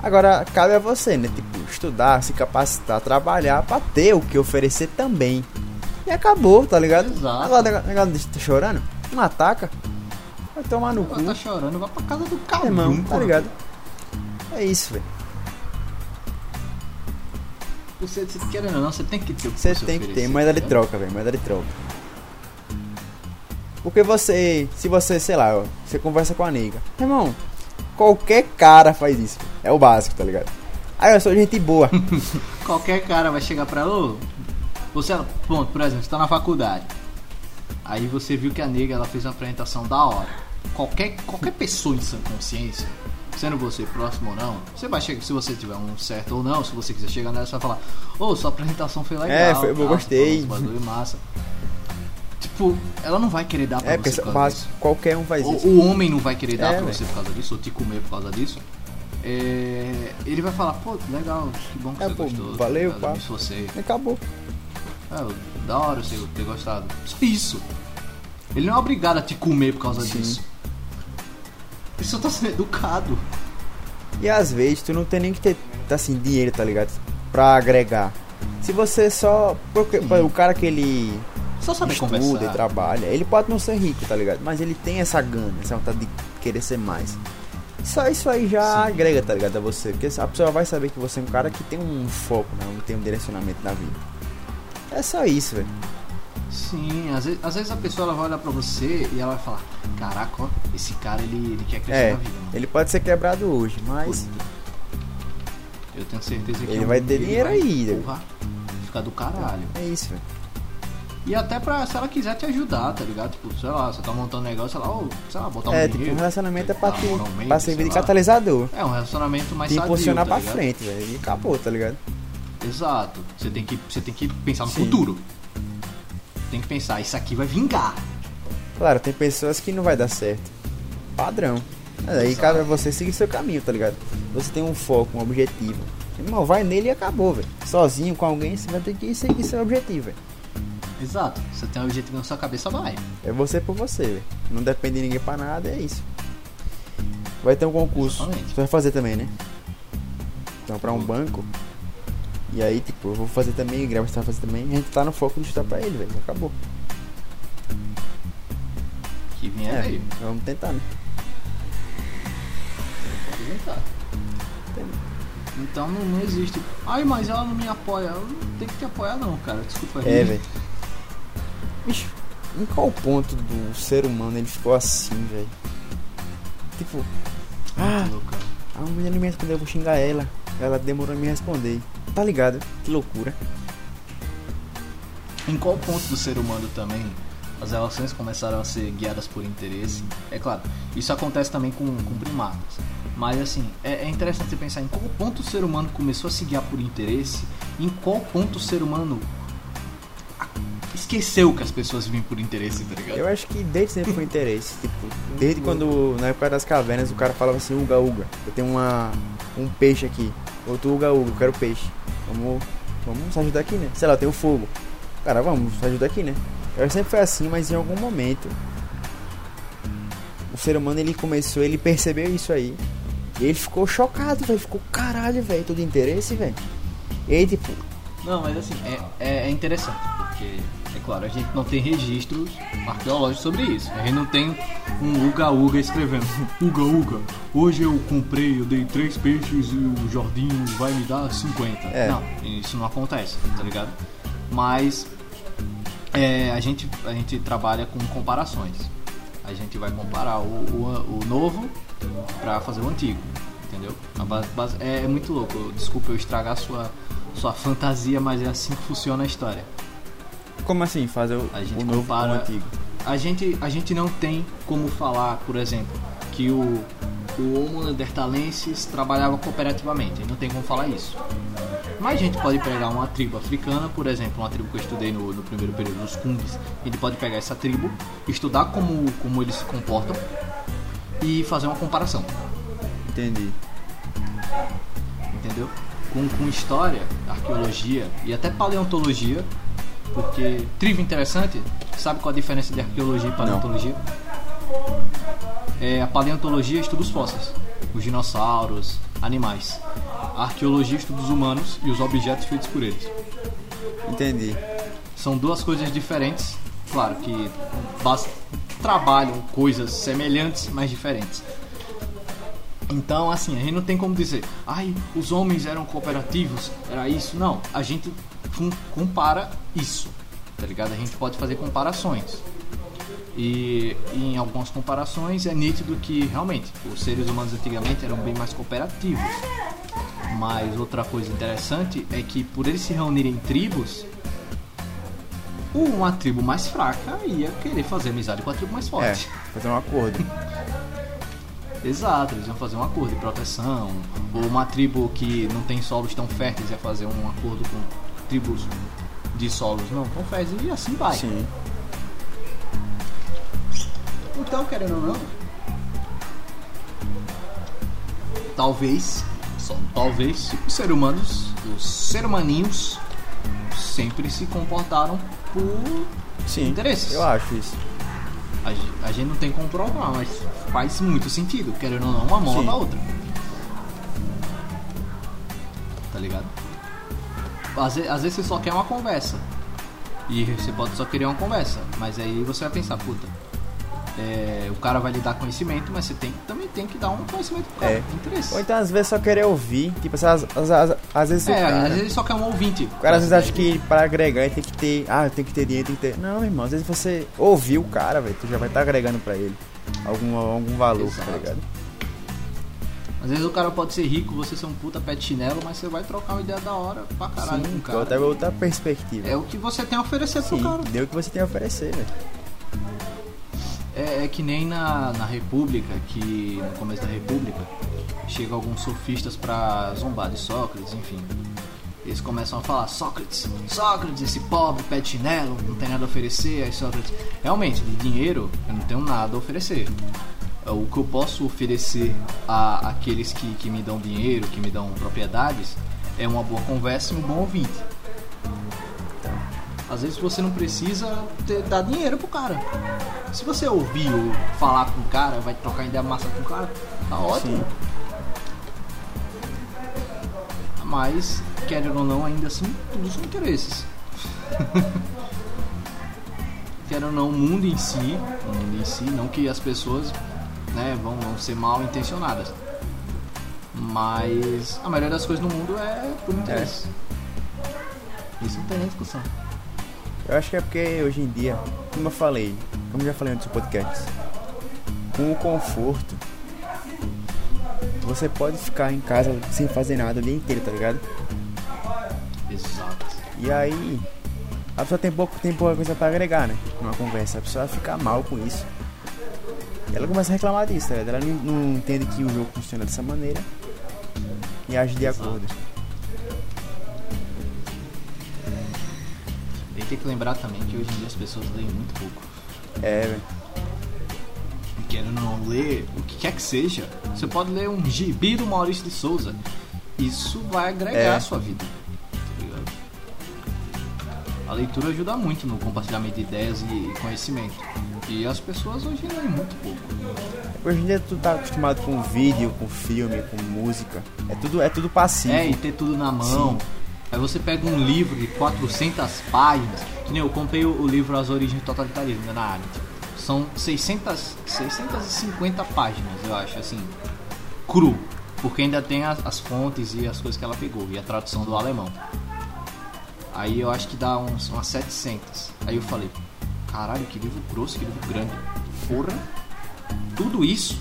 Agora, cabe a você, né, tipo, estudar, se capacitar, trabalhar pra ter o que oferecer também. E acabou, tá ligado? Exato. Agora, negócio- de tá chorando, não ataca. Vai tomar no cu. Ela tá chorando, vai pra casa do É, cabum, irmão, tá ligado? É isso, velho. Você, você querendo ou não, você tem que ter o que Você você tem que ter oferecer, moeda de tá troca, velho, moeda de troca. Porque você, se você, sei lá, você conversa com a nega, irmão, qualquer cara faz isso, é o básico, tá ligado? Aí eu sou gente boa, Qualquer cara vai chegar pra ô, você, pronto, por exemplo, você tá na faculdade. Aí você viu que a nega ela fez uma apresentação da hora. Qualquer, qualquer pessoa em sã consciência, sendo você próximo ou não, você vai chegar, se você tiver um certo ou não, se você quiser chegar nela, você vai falar, ô, sua apresentação foi legal. É, foi- eu gostei." você bagulho massa. Tipo, ela não vai querer dar pra é você por causa disso. qualquer um faz O, isso. o homem não vai querer dar É, pra você por causa disso, ou te comer por causa disso. É, ele vai falar, pô, legal, que bom que É, você pô, gostou. valeu, tá pá. ligado? Eu me esforcei. Acabou. É, da hora você ter gostado. Só isso. Ele não é obrigado a te comer por causa Sim. disso. Só tá sendo educado. E às vezes tu não tem nem que ter, assim, dinheiro, tá ligado? Pra agregar. Se você só. Porque pô, o cara que ele Só saber estuda e conversar. trabalha, ele pode não ser rico, tá ligado? Mas ele tem essa gana, essa vontade de querer ser mais. Só isso aí já Sim. agrega, tá ligado? A você. Porque a pessoa vai saber que você é um cara que tem um foco, né? Tem um direcionamento na vida. É só isso, velho. Sim, às vezes, às vezes a pessoa ela vai olhar pra você e ela vai falar: Caraca, ó, esse cara ele, ele quer crescer É, na vida. Mano. ele pode ser quebrado hoje, mas. Eu tenho certeza que Ele vai ter dinheiro aí, né? porra, ficar do caralho. É isso, velho. E até pra, se ela quiser te ajudar, tá ligado? Tipo, sei lá, você tá montando um negócio, sei lá, ô, sei lá, botar um É, dinheiro. tipo, um relacionamento é pra, te, pra servir de lá. catalisador. É um relacionamento mais Te sadio, impulsionar tá pra ligado? frente, velho. E acabou, tá ligado? Exato. Você tem que, você tem que pensar no Sim. futuro. Tem que pensar, isso aqui vai vingar. Claro, tem pessoas que não vai dar certo. Padrão. Mas aí Exato. cabe a você seguir seu caminho, tá ligado? Você tem um foco, um objetivo. Irmão, vai nele e acabou, velho. Sozinho com alguém, você vai ter que seguir seu objetivo, velho. Exato. Você tem um objetivo na sua cabeça, vai. É você por você, velho. Não depende de ninguém pra nada, é isso. Vai ter um concurso. Exatamente. Você vai fazer também, né? Então, pra um banco. E aí, tipo, eu vou fazer também, o Grava vai fazer também. A gente tá no foco de estudar pra ele, velho. Acabou. Que vinha É, veio. vamos tentar, né? Pode tentar. Então não, não existe. Ai, mas ela não me apoia. Ela não tem que te apoiar não, cara. Desculpa aí. É, velho. Bicho, em qual ponto do ser humano ele ficou assim, velho? Tipo, ah, Muito louco, cara. a mulher não me respondeu, eu vou xingar ela. Ela demorou a me responder. Tá ligado? Que loucura. Em qual ponto do ser humano também as relações começaram a ser guiadas por interesse? É claro, isso acontece também com, com primatas. Mas assim, é, é interessante você pensar em qual ponto o ser humano começou a se guiar por interesse, em qual ponto o ser humano esqueceu que as pessoas vivem por interesse, tá ligado? Eu acho que desde sempre foi interesse. Tipo, desde quando, na época das cavernas, o cara falava assim, uga uga. Eu tenho uma, um peixe aqui. Outro uga, eu quero peixe. Vamos, vamos ajudar aqui, né? Sei lá, eu tenho fogo. Cara, vamos ajudar aqui, né? Eu sempre foi assim, mas em algum momento o ser humano ele começou, ele percebeu isso aí. E ele ficou chocado, velho. Ficou caralho, velho. Todo interesse, velho. E aí, tipo, Não, mas assim, é, é, é interessante, porque, é claro, a gente não tem registros arqueológicos sobre isso. A gente não tem um Uga Uga escrevendo Uga Uga, hoje eu comprei, eu dei três peixes e o Jordinho vai me dar 50. É. Não, isso não acontece, tá ligado? Mas é, a, gente, a gente trabalha com comparações. A gente vai comparar o, o, o novo pra fazer o antigo, entendeu? A base- base- é, é muito louco. Desculpa eu estragar a sua, sua fantasia, mas é assim que funciona a história. Como assim? Fazer o, A gente o novo com o compara- antigo? A gente, a gente não tem como falar, por exemplo, que o, o Homo neanderthalensis trabalhava cooperativamente. A gente não tem como falar isso. Mas a gente pode pegar uma tribo africana, por exemplo, uma tribo que eu estudei no, no primeiro período, os Kungs. A gente pode pegar essa tribo, estudar como, como eles se comportam e fazer uma comparação. Entendi. entendeu? Com, com história, arqueologia e até paleontologia, porque trilha interessante, sabe qual a diferença de arqueologia e paleontologia? É, a paleontologia estuda os fósseis, os dinossauros, animais. A arqueologia estuda os humanos e os objetos feitos por eles. Entendi. São duas coisas diferentes, claro que trabalham coisas semelhantes, mas diferentes. Então, assim, a gente não tem como dizer, ai, os homens eram cooperativos, era isso. Não, a gente compara isso, tá ligado? A gente pode fazer comparações. E em algumas comparações é nítido que realmente os seres humanos antigamente eram bem mais cooperativos. Mas outra coisa interessante é que por eles se reunirem em tribos, uma tribo mais fraca ia querer fazer amizade com a tribo mais É, forte. fazer um acordo. Exato, eles iam fazer um acordo de proteção. Ou uma tribo que não tem solos tão férteis ia fazer um acordo com tribos de solos não férteis e assim vai. Sim. Então, querendo ou não, talvez, só talvez, os seres humanos, os ser humaninhos, sempre se comportaram por Sim. interesses. Eu acho isso. A, a gente não tem como provar, mas faz muito sentido, querendo ou não, uma mão Sim. lava a outra. Às, ve- às vezes você só quer uma conversa. E você pode só querer uma conversa. Mas aí você vai pensar, puta. é, o cara vai lhe dar conhecimento, mas você tem, também tem que dar um conhecimento pro cara. É. Interesse. Ou então às vezes só querer ouvir, tipo, às, às, às, às vezes é, às vezes só quer um ouvinte. o cara às vezes acha que para agregar ele tem que ter, ah, tem que ter dinheiro, tem que ter. Não, irmão, às vezes você ouvir o cara, velho, tu já vai estar agregando pra ele algum, algum valor, Exato. tá ligado? Às vezes o cara pode ser rico, você ser um puta pé de chinelo, mas você vai trocar uma ideia da hora pra caralho com o Sim, cara. outra, outra perspectiva. É o que você tem a oferecer pro Sim, cara. deu o que você tem a oferecer, velho. É, é que nem na, na República, que no começo da República, chega alguns sofistas pra zombar de Sócrates, enfim. Eles começam a falar, Sócrates, Sócrates, esse pobre pé de chinelo, não tem nada a oferecer, aí Sócrates. Realmente, de dinheiro, eu não tenho nada a oferecer. O que eu posso oferecer a aqueles que, que me dão dinheiro, que me dão propriedades, é uma boa conversa e um bom ouvinte. Às vezes você não precisa ter, dar dinheiro pro cara. Se você ouvir ou falar com o cara, vai trocar ideia massa com o cara, tá ótimo. Sim. Mas, querendo ou não, ainda assim, tudo são interesses. querendo ou não, o mundo em si, o mundo em si, não que as pessoas né, vão, vão ser mal intencionadas. Mas a maioria das coisas no mundo é por interesse. Isso não tem nem discussão. Eu acho que é porque hoje em dia, como eu falei, como eu já falei antes do podcast, com o conforto, você pode ficar em casa sem fazer nada o dia inteiro, tá ligado? Exato. E aí, a pessoa tem pouco tempo coisa pra agregar, né? Numa conversa. A pessoa fica mal com isso. Ela começa a reclamar disso, tá ligado? Ela não, não entende que o jogo funciona dessa maneira e age de Exato. acordo. E tem que lembrar também que hoje em dia as pessoas leem muito pouco. É, velho. E querendo não ler o que quer que seja, você pode ler um gibi do Maurício de Souza. Isso vai agregar É. a sua vida. tá? A leitura ajuda muito no compartilhamento de ideias e conhecimento. E as pessoas hoje leem muito pouco. Hoje em dia tu tá acostumado com vídeo, com filme, com música. É tudo, é tudo passivo. É, e ter tudo na mão. Aí você pega um livro de 400 páginas, que nem eu comprei o, o livro As Origens do Totalitarismo né, na Arendt. São 600, 650 páginas, eu acho, assim, cru. Porque ainda tem as, as fontes e as coisas que ela pegou, e a tradução do alemão. Aí eu acho que dá uns, umas 700. Aí eu falei, caralho, que livro grosso, que livro grande. Porra, tudo isso.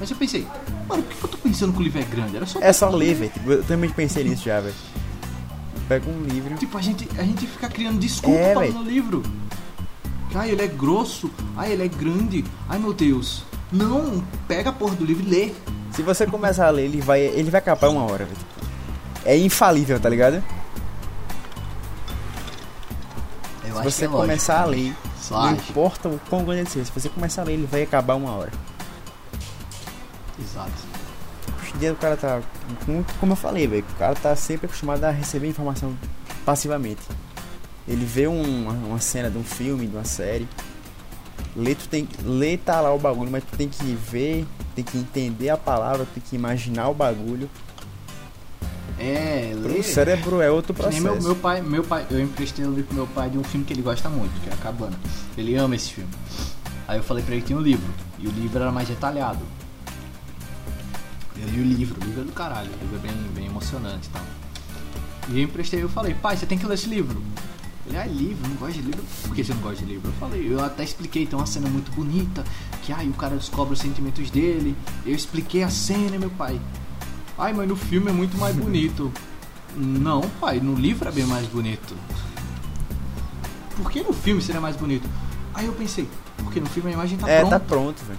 Mas eu pensei, mano, por que eu tô pensando que o livro é grande? Era só É só ler, velho. Tipo, Eu também pensei nisso já, velho. Pega um livro. Tipo, a gente, a gente fica criando desculpa É, pra no livro. Ai, ele é grosso. Ai, ele é grande. Ai, meu Deus. Não, pega a porra do livro e lê. Se você começar a ler, ele vai, ele vai acabar uma hora, velho. É infalível, tá ligado? Eu Se você começar a ler, não importa o quão grande ele seja, se você começar a ler, ele vai acabar uma hora. Exato. Hoje em dia o cara tá. com- Como eu falei, velho, o cara tá sempre acostumado a receber informação passivamente. Ele vê um- uma cena de um filme, de uma série. Lê, tu tem, lê tá lá o bagulho, mas tu tem que ver, tem que entender a palavra, tem que imaginar o bagulho. É, lê. O cérebro é outro processo. meu, meu pai, meu pai, eu emprestei um livro pro meu pai de um filme que ele gosta muito, que é a Cabana. Ele ama esse filme. Aí eu falei pra ele que tinha um livro. E o livro era mais detalhado. Eu li o livro, o livro é do caralho, o livro é bem, bem emocionante e tal. E eu emprestei, eu falei, pai, você tem que ler esse livro. Ele, ah, livro, não gosta de livro? Por que você não gosta de livro? Eu falei, eu até expliquei, tem uma cena muito bonita, que ai, o cara descobre os sentimentos dele. Eu expliquei a cena, meu pai. Ai, mas no filme é muito mais bonito. Não, pai, no livro é bem mais bonito. Por que no filme seria mais bonito? Aí eu pensei, porque no filme a imagem tá é, pronta. tá pronto, velho.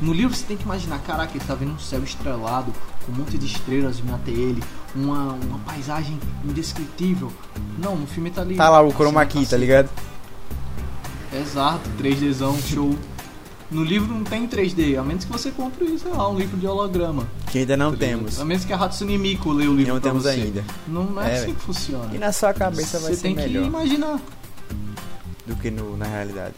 No livro você tem que imaginar, caraca, ele tá vendo um céu estrelado, com um monte de estrelas vindo até ele, uma, uma paisagem indescritível. Não, no filme tá ali. Tá lá o a chroma key, tá ligado? Exato, 3Dzão, show. No livro não tem 3D, a menos que você compre, sei lá, um livro de holograma. Que ainda não ligado? temos. A menos que a Hatsune Miku leia o livro Não temos você. ainda. Não, não é, É, assim que funciona. E na sua cabeça vai você ser tem melhor que imaginar. do que no, na realidade.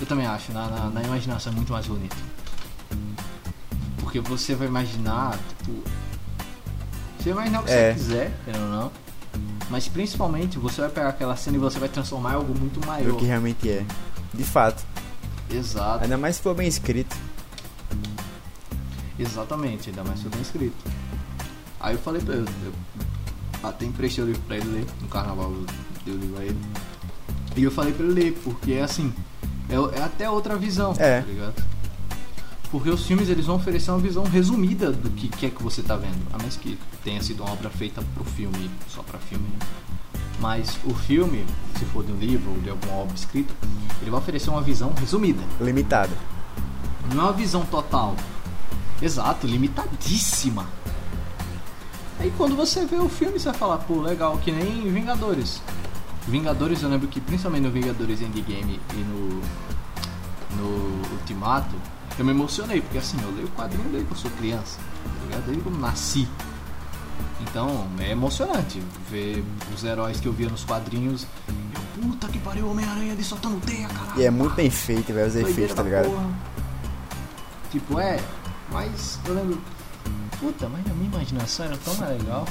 Eu também acho, na, na, na imaginação é muito mais bonito. Porque você vai imaginar, tipo. Você vai imaginar o que É. você quiser, querendo ou não. Mas principalmente você vai pegar aquela cena e você vai transformar em algo muito Do maior. que realmente é. De fato. Exato. Ainda mais se for bem escrito. Exatamente, ainda mais se for bem escrito. Aí eu falei pra ele, eu até emprestei o livro pra ele ler, no carnaval eu dei o livro a ele. E eu falei pra ele ler, porque é assim, é, é até outra visão, É. tá ligado? Porque os filmes eles vão oferecer uma visão resumida do que, que é que você tá vendo. A menos que tenha sido uma obra feita pro filme, só pra filme. Mas o filme, se for de um livro ou de alguma obra escrita, ele vai oferecer uma visão resumida. Limitado. Não é uma visão total. Exato, limitadíssima. Aí quando você vê o filme, você vai falar, pô, legal, que nem Vingadores. Vingadores, eu lembro que principalmente no Vingadores Endgame e no, no Ultimato, eu me emocionei, porque assim, eu leio o quadrinho desde que eu sou criança, tá ligado? Desde que eu nasci. Então, é emocionante ver os heróis que eu via nos quadrinhos. Eu, puta que pariu, Homem-Aranha ali soltando teia, caralho. E é muito bem feito, velho, os efeitos, tá ligado? porra. Tipo, é, mas eu lembro. Puta, mas a minha imaginação era tão mais legal.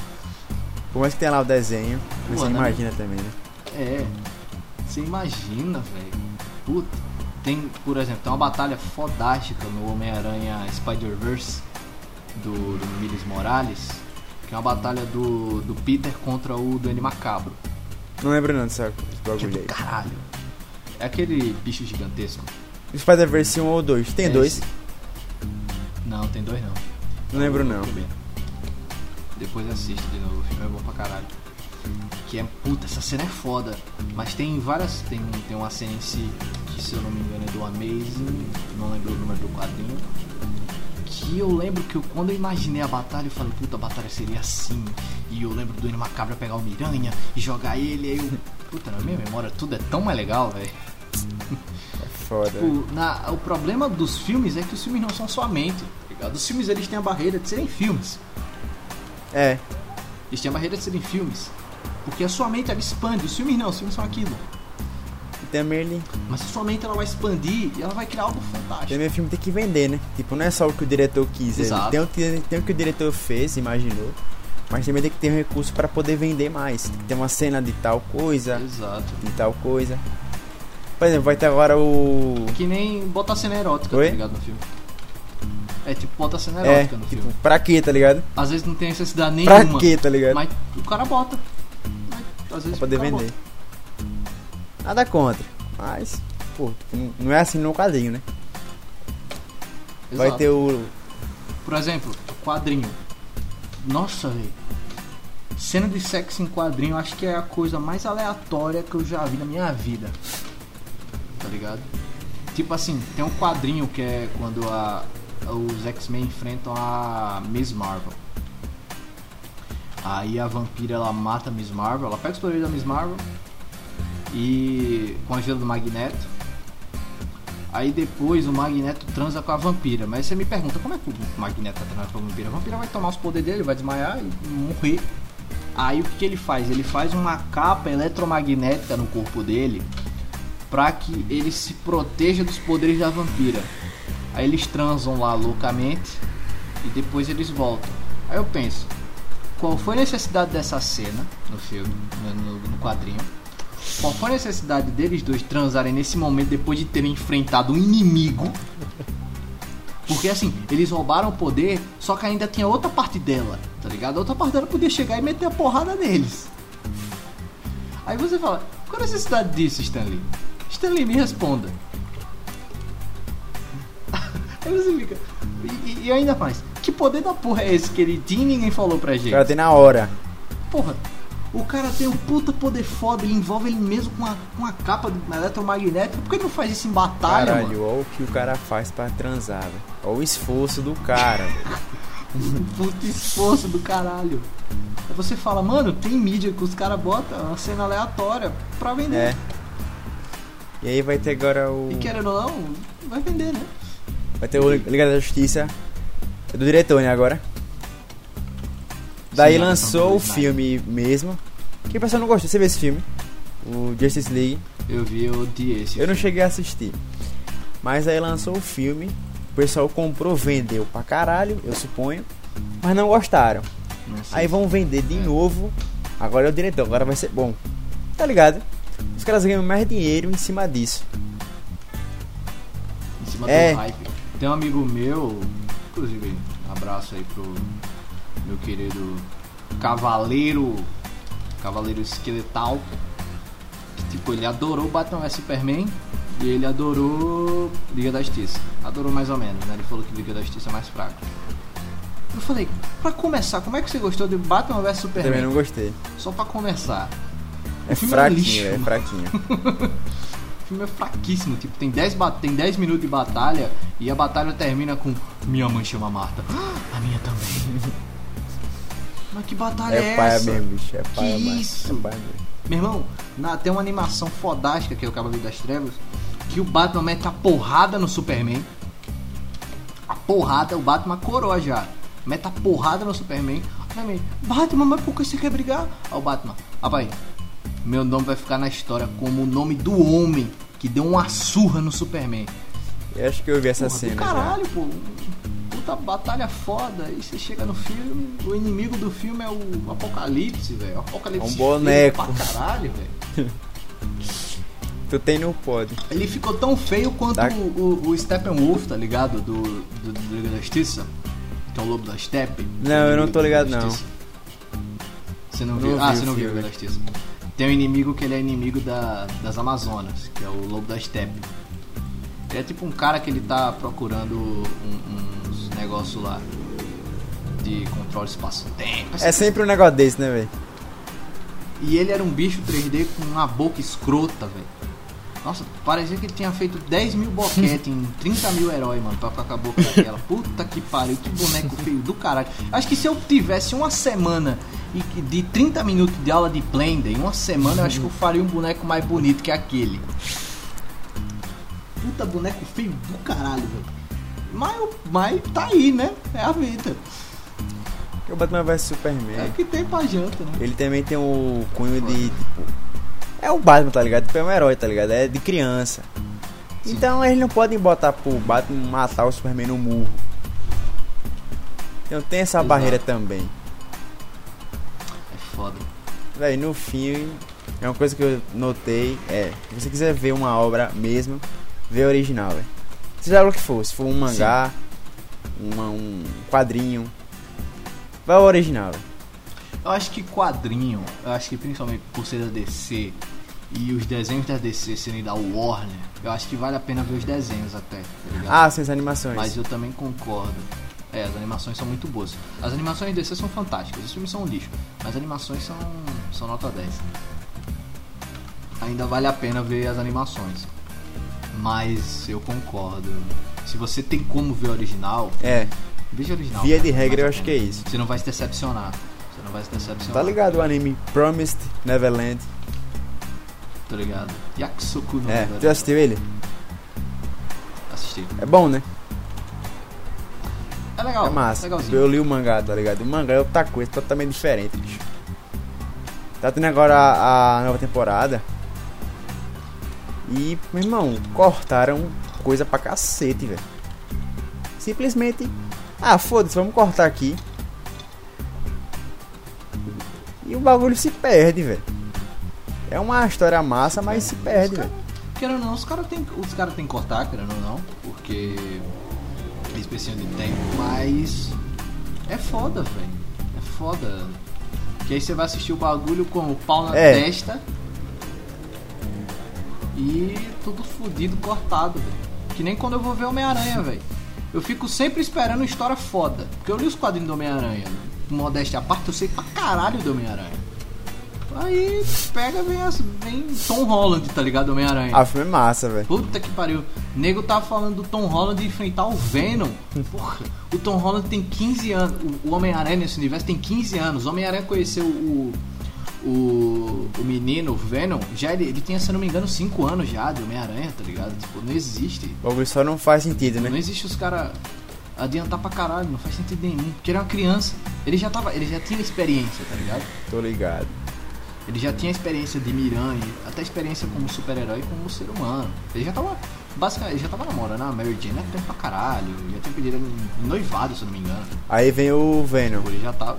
Por mais que tenha lá o desenho, Pô, você né? imagina também, né? É, você imagina, velho. Puta, tem, por exemplo, tem uma batalha fodástica no Homem-Aranha Spider-Verse do, do Miles Morales, que é uma batalha do, do Peter contra o Duende Macabro. Não lembro não dessa é bagulho aí. caralho. É aquele bicho gigantesco. Spider-Verse 1 ou 2? Tem É dois? esse. Não, tem dois não. Não lembro não. primeiro. Depois assiste de novo, o filme é bom pra caralho. Que é, puta, essa cena é foda. Mas tem várias. Tem, tem uma cena em si, que se eu não me engano é do Amazing, não lembro o número do quadrinho. Que eu lembro que eu, quando eu imaginei a batalha, eu falei, puta, a batalha seria assim. E eu lembro do Eno Macabra pegar o Miranha e jogar ele, aí eu. Puta, na minha memória tudo é tão mais legal, velho. Foda. Tipo, na, o problema dos filmes é que os filmes não são somente, tá ligado? Os filmes eles têm a barreira de serem filmes. É, Eles têm a barreira de serem filmes. Porque a sua mente ela expande, os filmes não, os filmes são aquilo. e também ele. Mas a sua mente ela vai expandir e ela vai criar algo fantástico. Também o filme tem que vender, né? Tipo, não é só o que o diretor quis. Exato. Tem o, que, tem o que o diretor fez, imaginou. Mas também tem que ter um recurso pra poder vender mais. Tem que ter uma cena de tal coisa, Exato. de tal coisa. Por exemplo, vai ter agora o. Que nem botar cena erótica, Oi? tá ligado, no filme. É tipo botar cena É, erótica no tipo, filme. pra quê, tá ligado? Às vezes não tem necessidade Pra nenhuma. quê, tá ligado? Mas o cara bota. Mas, às vezes Pra poder vender. Nada contra. Mas, pô, não é assim no quadrinho, né? bota. Vai Exato. ter o. Por exemplo, quadrinho. Nossa, velho. Cena de sexo em quadrinho, acho que é a coisa mais aleatória que eu já vi na minha vida. Tá ligado? Tipo assim, tem um quadrinho que é quando a, os X-Men enfrentam a Miss Marvel. Aí a vampira ela mata a Miss Marvel, ela pega os poderes da Miss Marvel e com a ajuda do Magneto. Aí depois o Magneto transa com a vampira. Mas você me pergunta, como é que o Magneto tá com a vampira? A vampira vai tomar os poderes dele, vai desmaiar e morrer. Aí o que, que ele faz? Ele faz uma capa eletromagnética no corpo dele pra que ele se proteja dos poderes da vampira. Aí eles transam lá loucamente e depois eles voltam. Aí eu penso, qual foi a necessidade dessa cena no filme, no, no- no quadrinho? Qual foi a necessidade deles dois transarem nesse momento depois de terem enfrentado um inimigo? Porque assim, eles roubaram o poder, só que ainda tinha outra parte dela, tá ligado? A outra parte dela podia chegar e meter a porrada neles. Aí você fala, qual a necessidade disso, Stanley? Stanley, me responda. Aí você fica. E, e- ainda mais, que poder da porra é esse que ele tinha e ninguém falou pra O gente? cara tem na hora. Porra, o cara tem um puta poder foda, ele envolve ele mesmo com a, com a capa do eletromagnético. Por que ele não faz isso em batalha, Caralho, mano? olha o que o cara faz pra transar, velho. Olha o esforço do cara. velho. Puta esforço do caralho. Aí você fala, mano, tem mídia que os caras botam uma cena aleatória pra vender. É. E aí vai ter agora o. E querendo ou não, vai vender, né? Vai ter o Liga da Justiça. É do diretor, né, agora? Daí Sim, a lançou o filme mesmo. Que o pessoal não gostou. Você viu esse filme? O Justice League. Eu vi, eu odiei esse Eu não filme. cheguei a assistir. Mas aí lançou o filme. O pessoal comprou, vendeu pra caralho, eu suponho. Mas não gostaram. Não Aí vão vender de É. novo. Agora é o diretor, agora vai ser bom. Tá ligado? Os caras ganham mais dinheiro em cima disso. Em cima É. do hype. Tem um amigo meu, inclusive, um abraço aí pro meu querido Cavaleiro. Cavaleiro Esqueletal. Que, tipo, ele adorou Batman vs Superman e ele adorou Liga da Justiça. Adorou mais ou menos, né? Ele falou que Liga da Justiça é mais fraco. Eu falei, pra começar, como é que você gostou de Batman vs Também Superman? não gostei. Só pra começar. É é fraquinho, é mano. fraquinho. O filme é fraquíssimo, tipo, tem 10, ba- tem 10 minutos de batalha e a batalha termina com Minha mãe chama Marta. A minha também. Mas que batalha é, É essa? mesmo, bicho. É paia mais. isso? É paia mesmo. Meu irmão, na- tem uma animação fodástica que é o Cavaleiro das Trevas, que o Batman mete a porrada no Superman. A porrada, o Batman coroa já. Mete a porrada no Superman. Batman, mas por que você quer brigar? Aí o Batman, rapaz, meu nome vai ficar na história como o nome do homem que deu uma surra no Superman. Eu acho que eu vi essa Porra, cena já. caralho, pô. Puta batalha foda. E você chega no filme, o inimigo do filme é o Apocalipse, velho. O Apocalipse É um boneco. pra caralho, velho. Tu tem no pod. Ele ficou tão feio quanto Tá. o, o, o Steppenwolf, tá ligado? Do, do, do Liga da Justiça. Que é o Lobo da Steppe. Não, eu não tô ligado, não. Você não Não viu? vi ah, você não viu o. Liga da Justiça. Tem um inimigo que ele é inimigo da, das Amazonas, que é o Lobo da Steppe. Ele é tipo um cara que ele tá procurando um- uns negócios lá de controle espaço-tempo. É sempre um negócio desse, né, velho? E ele era um bicho 3D com uma boca escrota, velho. Nossa, parecia que ele tinha feito 10 mil boquete em 30 mil heróis, mano, pra ficar com a boca daquela. Puta que pariu, que boneco feio do caralho. Acho que se eu tivesse uma semana e que- de 30 minutos de aula de Blender, em uma semana eu acho que eu faria um boneco mais bonito que aquele. Puta boneco feio do caralho, velho. Mas, mas tá aí, né? É a vida. Porque o Batman vs Superman. É o que tem pra janta, né? Ele também tem o cunho de, tipo... É o Batman, tá ligado? Tipo, é um herói, tá ligado? É de criança. Sim. Então eles não podem botar pro Batman matar o Superman no murro. Então tem essa Exato. barreira também. Foda. Véi, no fim, é uma coisa que eu notei, é, se você quiser ver uma obra mesmo, vê a original, velho. Seja o que for, se for um mangá, uma- um quadrinho, vai ao original, velho. Eu acho que quadrinho, eu acho que principalmente por ser da DC e os desenhos da DC serem da Warner, eu acho que vale a pena ver os desenhos até, tá? Ah, são as animações. Mas eu também concordo. É, as animações são muito boas. As animações DC são fantásticas, os filmes são um lixo, mas as animações são, são nota 10. Ainda vale a pena ver as animações. Mas eu concordo. Se você tem como ver o original, É, veja o original. via de regra eu acho que é isso. Você não vai se decepcionar. Você não vai se decepcionar. Tá ligado o anime Promised Neverland? Tá ligado? Yakusoku no É, Neverland. tu assistiu ele? Assisti. É bom, né? É legal. É massa. Legalzinho. Eu li o mangá, tá ligado? O mangá é outra coisa, totalmente diferente, bicho. Tá tendo agora a, a nova temporada. E, meu irmão, cortaram coisa pra cacete, velho. Simplesmente. Ah, foda-se, vamos cortar aqui. E o bagulho se perde, velho. É uma história massa, mas se perde, velho. Querendo ou não, os caras têm os cara tem que cortar, querendo ou não, porque eles precisam de tempo, mas é foda, velho. É foda. Que aí você vai assistir o bagulho com o pau na É. testa e tudo fudido, cortado, velho. Que nem quando eu vou ver Homem-Aranha, velho. Eu fico sempre esperando história foda. Porque eu li os quadrinhos do Homem-Aranha. Modéstia à parte, eu sei pra caralho do Homem-Aranha. Aí pega, vem, as, vem Tom Holland, tá ligado? Homem-Aranha. Ah, filme é massa, velho. Puta que pariu. O nego tava falando do Tom Holland enfrentar o Venom. Porra, o Tom Holland tem 15 anos. O- Homem-Aranha nesse universo tem 15 anos. O Homem-Aranha conheceu o, o, o menino, o Venom. Já ele, ele tinha, se não me engano, 5 anos já de Homem-Aranha, tá ligado? Tipo, não existe. O só não faz sentido, Não né? existe os caras adiantar pra caralho, não faz sentido nenhum. Porque ele é uma criança. Ele já, tava, ele já tinha experiência, tá ligado? Tô ligado. Ele já tinha experiência de Miranha, até experiência como super-herói e como ser humano. Ele já tava. Basicamente, ele já tava namorando a Mary Jane há tempo pra caralho. Já tinha pedido noivado, se eu não me engano. Aí vem o Venom. Ele já tava.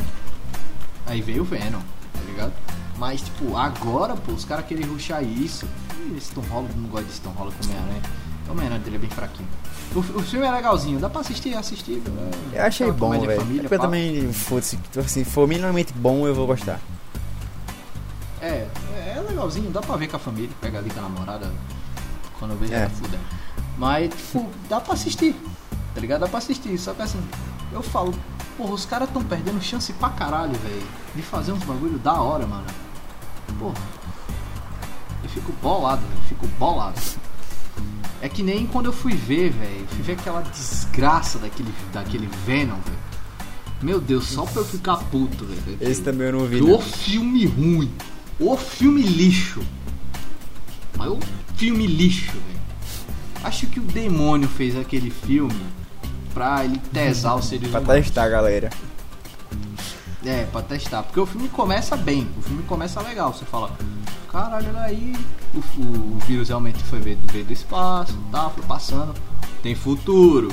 Aí veio o Venom, tá ligado? Mas, tipo, agora, pô, os caras querem ruxar isso. Ih, Esse Tom Holland, não gosto desse Tom Holland com o Homem-Aranha. O Homem-Aranha dele é bem fraquinho. O, o filme é legalzinho, dá pra assistir, assistir. é Eu achei bom, velho. Porque eu também, foda-se, tipo assim, se for minimamente bom, eu vou gostar. É, é legalzinho, dá pra ver com a família, pega ali com a namorada, quando eu vejo É. ela. Mas, tipo, dá pra assistir, tá ligado? Dá pra assistir, só que assim, eu falo, porra, os caras tão perdendo chance pra caralho, velho, de fazer uns bagulho da hora, mano. Porra, eu fico bolado, velho, fico bolado. É que nem quando eu fui ver, velho, fui ver aquela desgraça daquele, daquele Venom, velho. Meu Deus, só pra eu ficar puto, velho. Esse também eu não vi, O não. filme ruim. O filme lixo. Mas o filme lixo, velho. Acho que o demônio fez aquele filme pra ele tesar os seres Pra humanos. testar, galera. É, pra testar. Porque o filme começa bem. O filme começa legal. Você fala, caralho, olha aí. O, o- o vírus realmente foi veio, veio do espaço, tá? Foi passando. Tem futuro.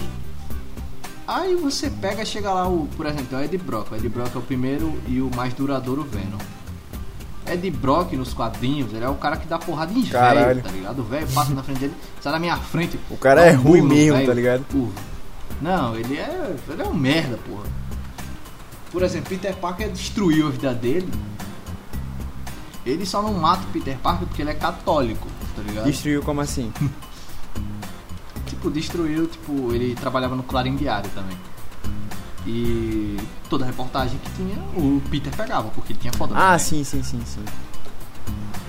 Aí você pega, chega lá, o, por exemplo, o Ed Brock. O Ed Brock é o primeiro e o mais duradouro Venom. Ed Brock nos quadrinhos, ele é o cara que dá porrada em velho, tá ligado? O velho passa na frente dele, sai na minha frente. O cara é um ruim mesmo, velho. tá ligado? O- Não, ele é. Ele é um merda, porra. Por exemplo, Peter Parker destruiu a vida dele. Ele só não mata o Peter Parker porque ele é católico, tá ligado? Destruiu como assim? Tipo, destruiu, tipo, ele trabalhava no Clarim Diário também. E toda reportagem que tinha, o Peter pegava, porque ele tinha foto Ah, também. sim, sim, sim, sim.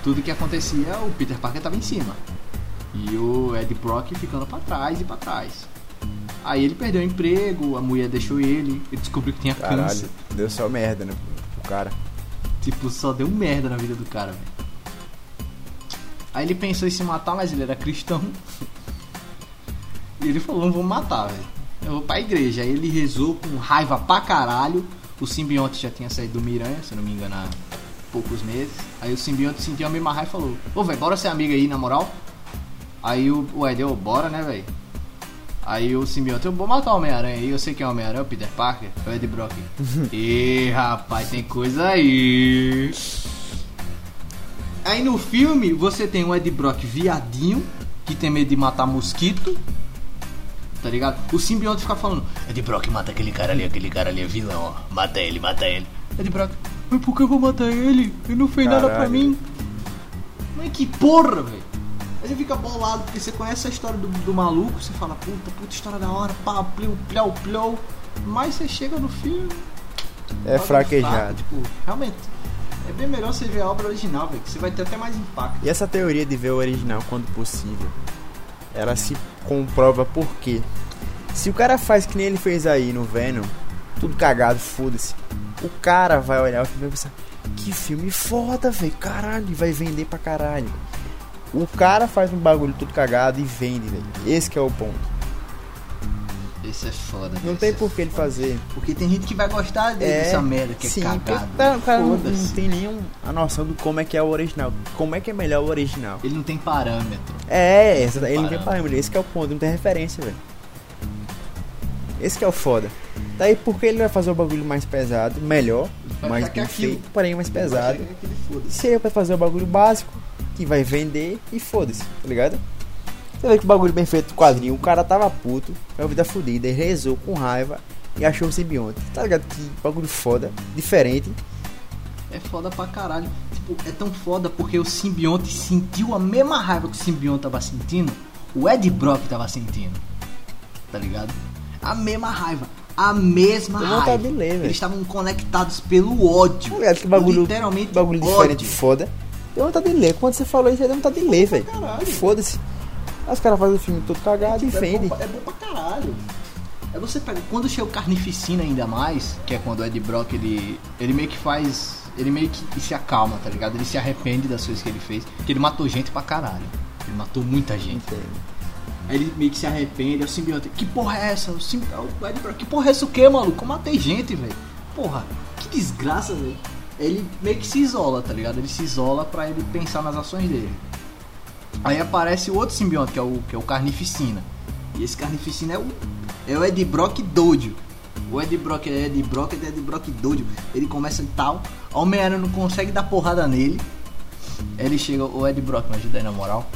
Tudo que acontecia, o Peter Parker tava em cima. E o Ed Brock ficando pra trás e pra trás. Aí ele perdeu o emprego, a mulher deixou ele, ele descobriu que tinha Caralho, câncer. deu só merda, né? O cara. Tipo, só deu merda na vida do cara, velho. Aí ele pensou em se matar, mas ele era cristão. E ele falou, não vou matar, velho. Eu vou pra igreja. Aí ele rezou com raiva pra caralho. O simbionte já tinha saído do Miranha, se não me engano, há poucos meses. Aí o simbionte sentiu a mesma raiva e falou, ô velho, bora ser amigo aí, na moral? Aí o, o Ed, ô, bora né, velho? Aí o simbionte, eu vou matar o Homem-Aranha aí, eu sei quem é o Homem-Aranha, o Peter Parker, é o Ed Brock. Ih, rapaz, tem coisa aí. Aí no filme você tem o Ed Brock viadinho, que tem medo de matar mosquito. Tá ligado? O simbionte fica falando, Ed Brock, mata aquele cara ali, aquele cara ali é vilão, ó. Mata ele, mata ele. Ed Brock, mas por que eu vou matar ele? Ele não fez nada pra Caralho. mim. Mas que porra, velho. Aí você fica bolado, porque você conhece a história do, do maluco, você fala, puta, puta história da hora, pá, pleu, pleu, pleu. Mas você chega no filme. É fraquejado. Tipo, realmente, é bem melhor você ver a obra original, velho, que você vai ter até mais impacto. E essa teoria de ver o original quando possível, ela se comprova por quê? Se o cara faz que nem ele fez aí no Venom, tudo cagado, foda-se. O cara vai olhar o filme e pensar, que filme foda, velho, caralho, vai vender pra caralho. O cara faz um bagulho tudo cagado e vende, velho. Esse é o ponto. Esse é foda. Não tem é por que ele fazer. Porque tem gente que vai gostar de- É, dessa merda que sim, é porque cagado. o cara, não, não tem nenhum a noção do como é que é o original. Como é que é melhor o original. Ele não tem parâmetro. É, ele não tem Parâmetro. parâmetro. Esse que é o ponto, não tem referência, velho. Esse que é o foda. Daí porque ele vai fazer o bagulho mais pesado, melhor, mais é bem feito, porém mais pesado. Se ele vai fazer o bagulho básico, que vai vender e foda-se, tá ligado? Você vê que bagulho bem feito do quadrinho, o cara tava puto, é uma vida fodida, ele rezou com raiva e achou o simbionte. Tá ligado? Que bagulho foda, diferente. É foda pra caralho. Tipo, é tão foda porque o simbionte sentiu a mesma raiva que o simbionte tava sentindo, o Ed Brock tava sentindo. Tá ligado? A mesma raiva. A mesma Deu raiva. de ler. Eles estavam conectados pelo ódio. Tá ligado? Que bagulho, Literalmente bagulho ódio. diferente, foda. Deu vontade de ler. Quando você falou isso, aí deu vontade de ler, velho. caralho. Foda-se. Aí Os caras fazem o filme todo cagado e é, vende. bom, pra- é bom pra caralho. É você pega. Quando chega o Carnificina ainda mais, que é quando o Ed Brock ele. ele meio que faz. Ele meio que se acalma, tá ligado? Ele se arrepende das coisas que ele fez. Porque ele matou gente pra caralho. Ele matou muita gente. Entendo. Aí ele meio que se arrepende, é o simbionte. Que porra é essa? O, sim, o Ed Brock, que porra é essa o que, maluco? Eu matei gente, velho. Porra, que desgraça, velho. Ele meio que se isola, tá ligado? Ele se isola pra ele pensar nas ações dele. Aí aparece o outro simbionte, que é o, que é o Carnificina. E esse Carnificina é o, é o Ed Brock doido. O Ed Brock é Ed Brock, é Ed Brock doido. Ele começa e tal. Homem-Aranha não consegue dar porrada nele. Ele chega, o Ed Brock, me ajuda aí na moral.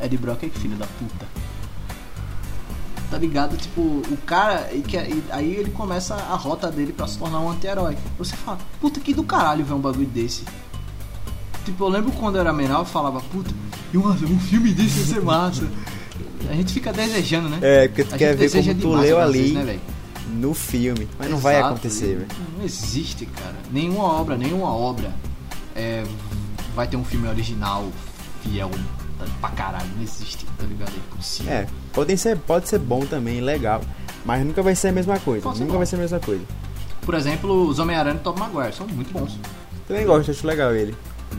Ed Brock é filho da puta. Tá ligado? Tipo, o cara. E que, e aí ele começa a rota dele pra se tornar um anti-herói. Você fala, puta que do caralho ver um bagulho desse. Tipo, eu lembro quando eu era menor, eu falava, puta, e um, filme desse ia ser massa. A gente fica desejando, né? É, porque tu A quer ver como tu leu ali né, no filme. Mas não vai Exato, acontecer, velho. Não existe, cara. Nenhuma obra, nenhuma obra é, vai ter um filme original fiel pra caralho. Não existe, tá ligado? É impossível. É, pode ser, pode ser bom também, legal. Mas nunca vai ser a mesma coisa. Nunca bom. vai ser a mesma coisa. Por exemplo, os Homem-Aranha e Tobey Maguire são muito bons. Também gosto, acho legal ele.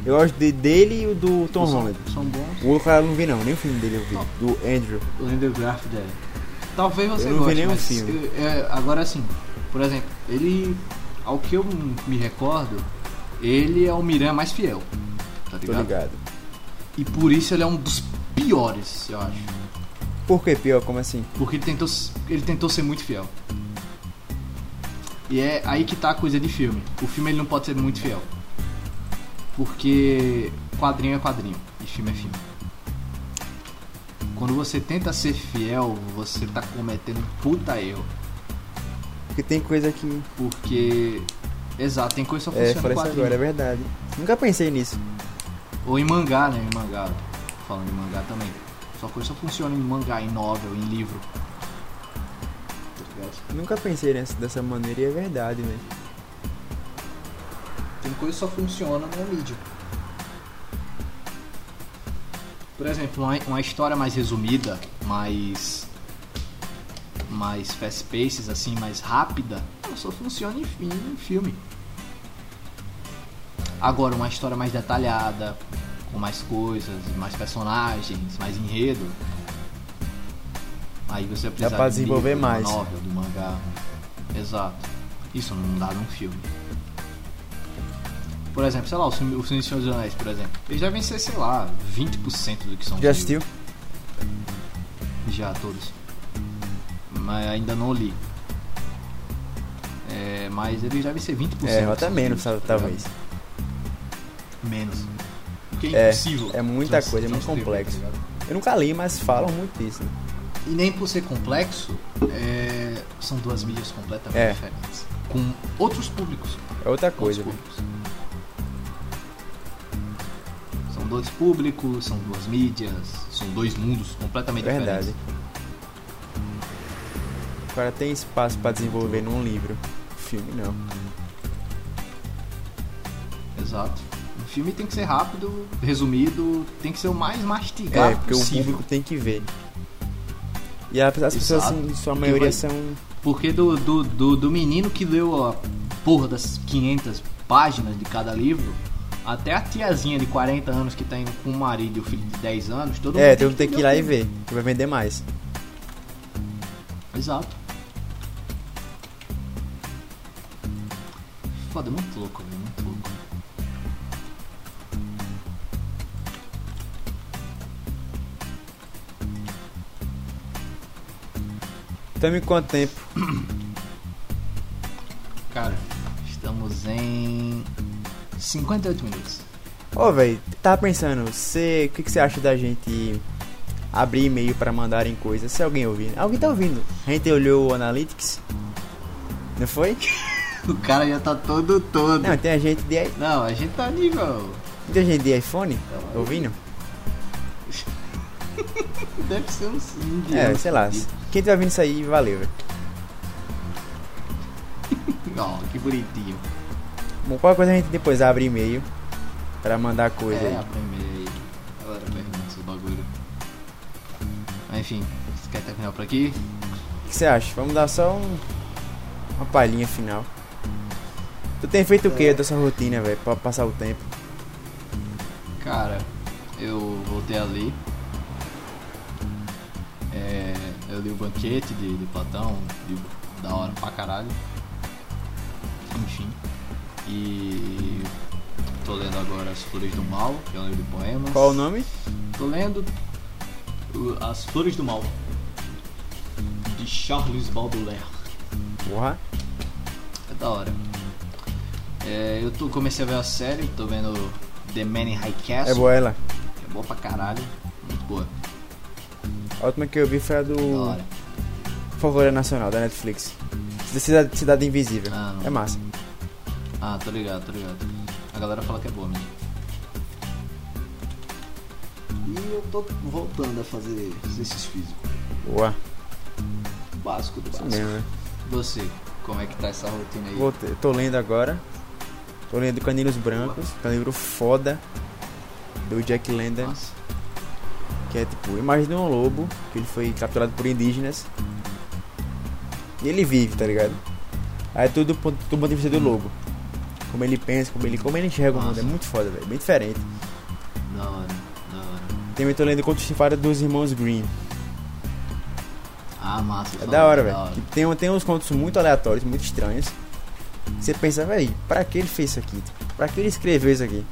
Eu gosto de, dele e o do Tom são, Holland. São bons. O outro cara eu não vi não, nem o filme dele eu vi. Não. Do Andrew. O Andrew Garfield é. Talvez você Eu não vi goste, nenhum mas filme. eu- é, agora assim, por exemplo, ele, ao que eu me recordo, ele é o Miranha mais fiel, tá Tô ligado? ligado. E por isso ele é um dos piores, eu acho. Por que pior? Como assim? Porque ele tentou, ele tentou ser muito fiel. E é aí que tá a coisa de filme. O filme ele não pode ser muito fiel. Porque quadrinho é quadrinho e filme é filme. Quando você tenta ser fiel, você tá cometendo um puta erro. Porque tem coisa que. Porque. Exato, tem coisa que só É, funciona falei isso quadrinho. agora, é verdade. Nunca pensei nisso. Ou em mangá, né? Em mangá. Falando em mangá também. Só coisa só funciona em mangá, em novel, em livro. Nunca pensei nessa, dessa maneira e é verdade, velho. Tem coisa que só funciona na mídia. Por exemplo, uma, uma história mais resumida, mais. mais fast paces, assim, mais rápida, ela só funciona em, em filme. Agora, uma história mais detalhada, com mais coisas, mais personagens, mais enredo. Aí você precisa pra de um desenvolver de mais. Novel, do mangá. Exato. Isso não dá num filme. Por exemplo, sei lá, o filme, o filme de Senhor dos Anéis, por exemplo. Ele já vencer, sei lá, 20% do que são Já assistiu? Já, todos. Mas ainda não li. É, mas ele já vencer 20%. É, até menos, tá talvez. ligado? Menos. Porque é É, impossível. é muita trans- coisa, é muito complexo. tá ligado? Eu nunca li, mas falam muito disso. Né? E nem por ser complexo, é, são duas mídias completamente É. diferentes. Com outros públicos. É outra Outros coisa, velho. públicos. São dois públicos, são duas mídias, são dois mundos completamente Verdade. diferentes. O cara tem espaço pra desenvolver num livro. Filme não. Exato. O filme tem que ser rápido, resumido, tem que ser o mais mastigado É, porque possível. o público tem que ver. E as as pessoas, Exato. assim, sua maioria vai- são. Porque do, do, do, do menino que leu a porra das 500 páginas de cada livro, até a tiazinha de 40 anos que tá indo com o marido e o filho de 10 anos, todo É, mundo tem que ir lá e ver, que vai vender mais. Exato. Foda, muito louco, velho, muito louco. Estamos em quanto tempo? Cara, estamos em 58 minutos. Ô, velho, tava pensando, você, o que, que você acha da gente abrir e-mail pra mandarem coisas? Se alguém ouvir. Alguém tá ouvindo? A gente olhou o Analytics? Não foi? O cara já tá todo todo. Não, tem a gente de, Não, a gente tá nível. tem gente de iPhone ouvindo? Deve ser. Um É, sei lá. Quem tá ouvindo isso aí, valeu, velho. Ó, que bonitinho. Bom, qualquer coisa a gente depois abre e-mail pra mandar coisa é, aí. a primeira aí. Agora pergunta esse bagulho. Mas enfim, você quer terminar por aqui? O que você acha? Vamos dar só um, uma palhinha final. Tu tem feito o que dessa rotina, velho, pra passar o tempo? Cara, eu voltei a ler. É, eu li o banquete de, de Platão, livro da hora pra caralho. Enfim. E tô lendo agora As Flores do Mal, que é um livro de poemas. Qual o nome? Tô lendo As Flores do Mal, de Charles Baudelaire. Porra. É da hora. É, eu tô, comecei a ver a série, tô vendo The Man in High Castle. É boa ela. É boa pra caralho. Muito boa. A última que eu vi foi a Da do hora. Favor Nacional, da Netflix. Cidade, Cidade Invisível. Ah, é massa. Ah, tô ligado, tô ligado. A galera fala que é boa mesmo. E eu tô voltando a fazer exercício físico. Boa. Básico do básico. mesmo, né? Você, como é que tá essa rotina aí? Voltei- Tô lendo agora. Tô lendo Caninos Brancos, que é um livro foda do Jack London, que é tipo, imagina um lobo, que ele foi capturado por indígenas. E ele vive, tá ligado? Aí é tudo do ponto de vista do lobo. Como ele pensa, como ele, como ele enxerga o mundo. É Nossa. muito foda, velho. Bem diferente. Da hora, da hora. Também tô lendo Contos de Fada dos Irmãos Green. Ah, massa. É da hora, velho. Tem, tem uns contos muito aleatórios, muito estranhos. Você pensa, velho, pra que ele fez isso aqui? Pra que ele escreveu isso aqui?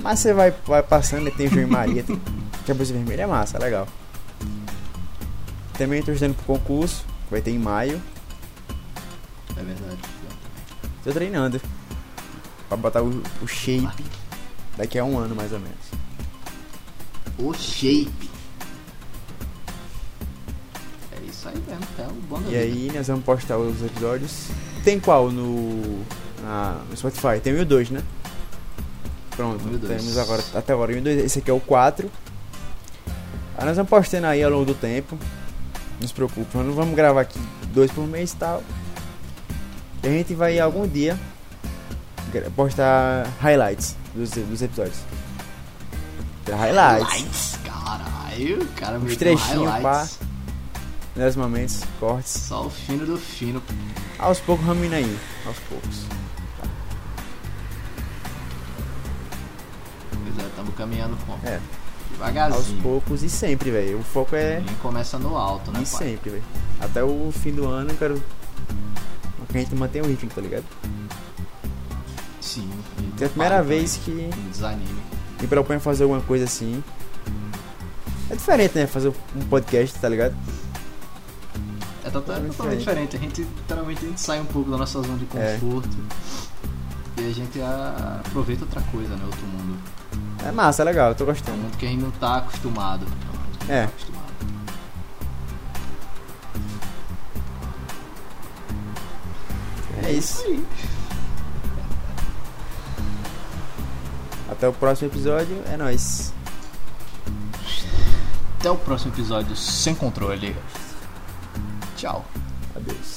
Mas você vai, vai passando, né? tem João e Maria, tem Cabeça Vermelha, é massa, é legal. Também tô estudando pro concurso, que vai ter em maio. É verdade. Tô treinando. Pra botar o, o shape daqui a um ano, mais ou menos. O shape. É isso aí mesmo, é o bom E aí nós vamos postar os episódios. Tem qual no, na- no Spotify? Tem o 1 e o 2, né? Pronto, Um temos agora, até agora o 1 e o 2. Esse aqui é o 4. Aí nós vamos postando aí ao longo do tempo. Não se preocupe, nós não vamos gravar aqui dois por mês e tal. E a gente vai algum dia postar highlights dos, dos episódios. Highlights. Highlights, caralho. Cara meteu trechinhos, highlights. Melhores momentos, cortes. Só o fino do fino. Aos poucos, ramina aí. Aos poucos. Pois é, estamos caminhando com. É. Aos Devagarzinho. poucos e sempre, velho. O foco é Ninguém começa no alto, né, ir pai? sempre, velho. Até o fim do ano eu quero que a gente mantenha o ritmo, tá ligado? Sim. É a primeira vez que desanime. me propõe a fazer alguma coisa assim. É diferente, né? Fazer um podcast, tá ligado? É totalmente, totalmente diferente. A gente literalmente a gente sai um pouco da nossa zona de É. conforto. E a gente aproveita outra coisa, né? Outro mundo. É massa, é legal, eu tô É um gostando. mundo que a gente não tá acostumado. É um mundo que a gente É. tá acostumado. É isso. aí. Até o próximo episódio, é nóis. Até o próximo episódio sem controle. Tchau. Adeus.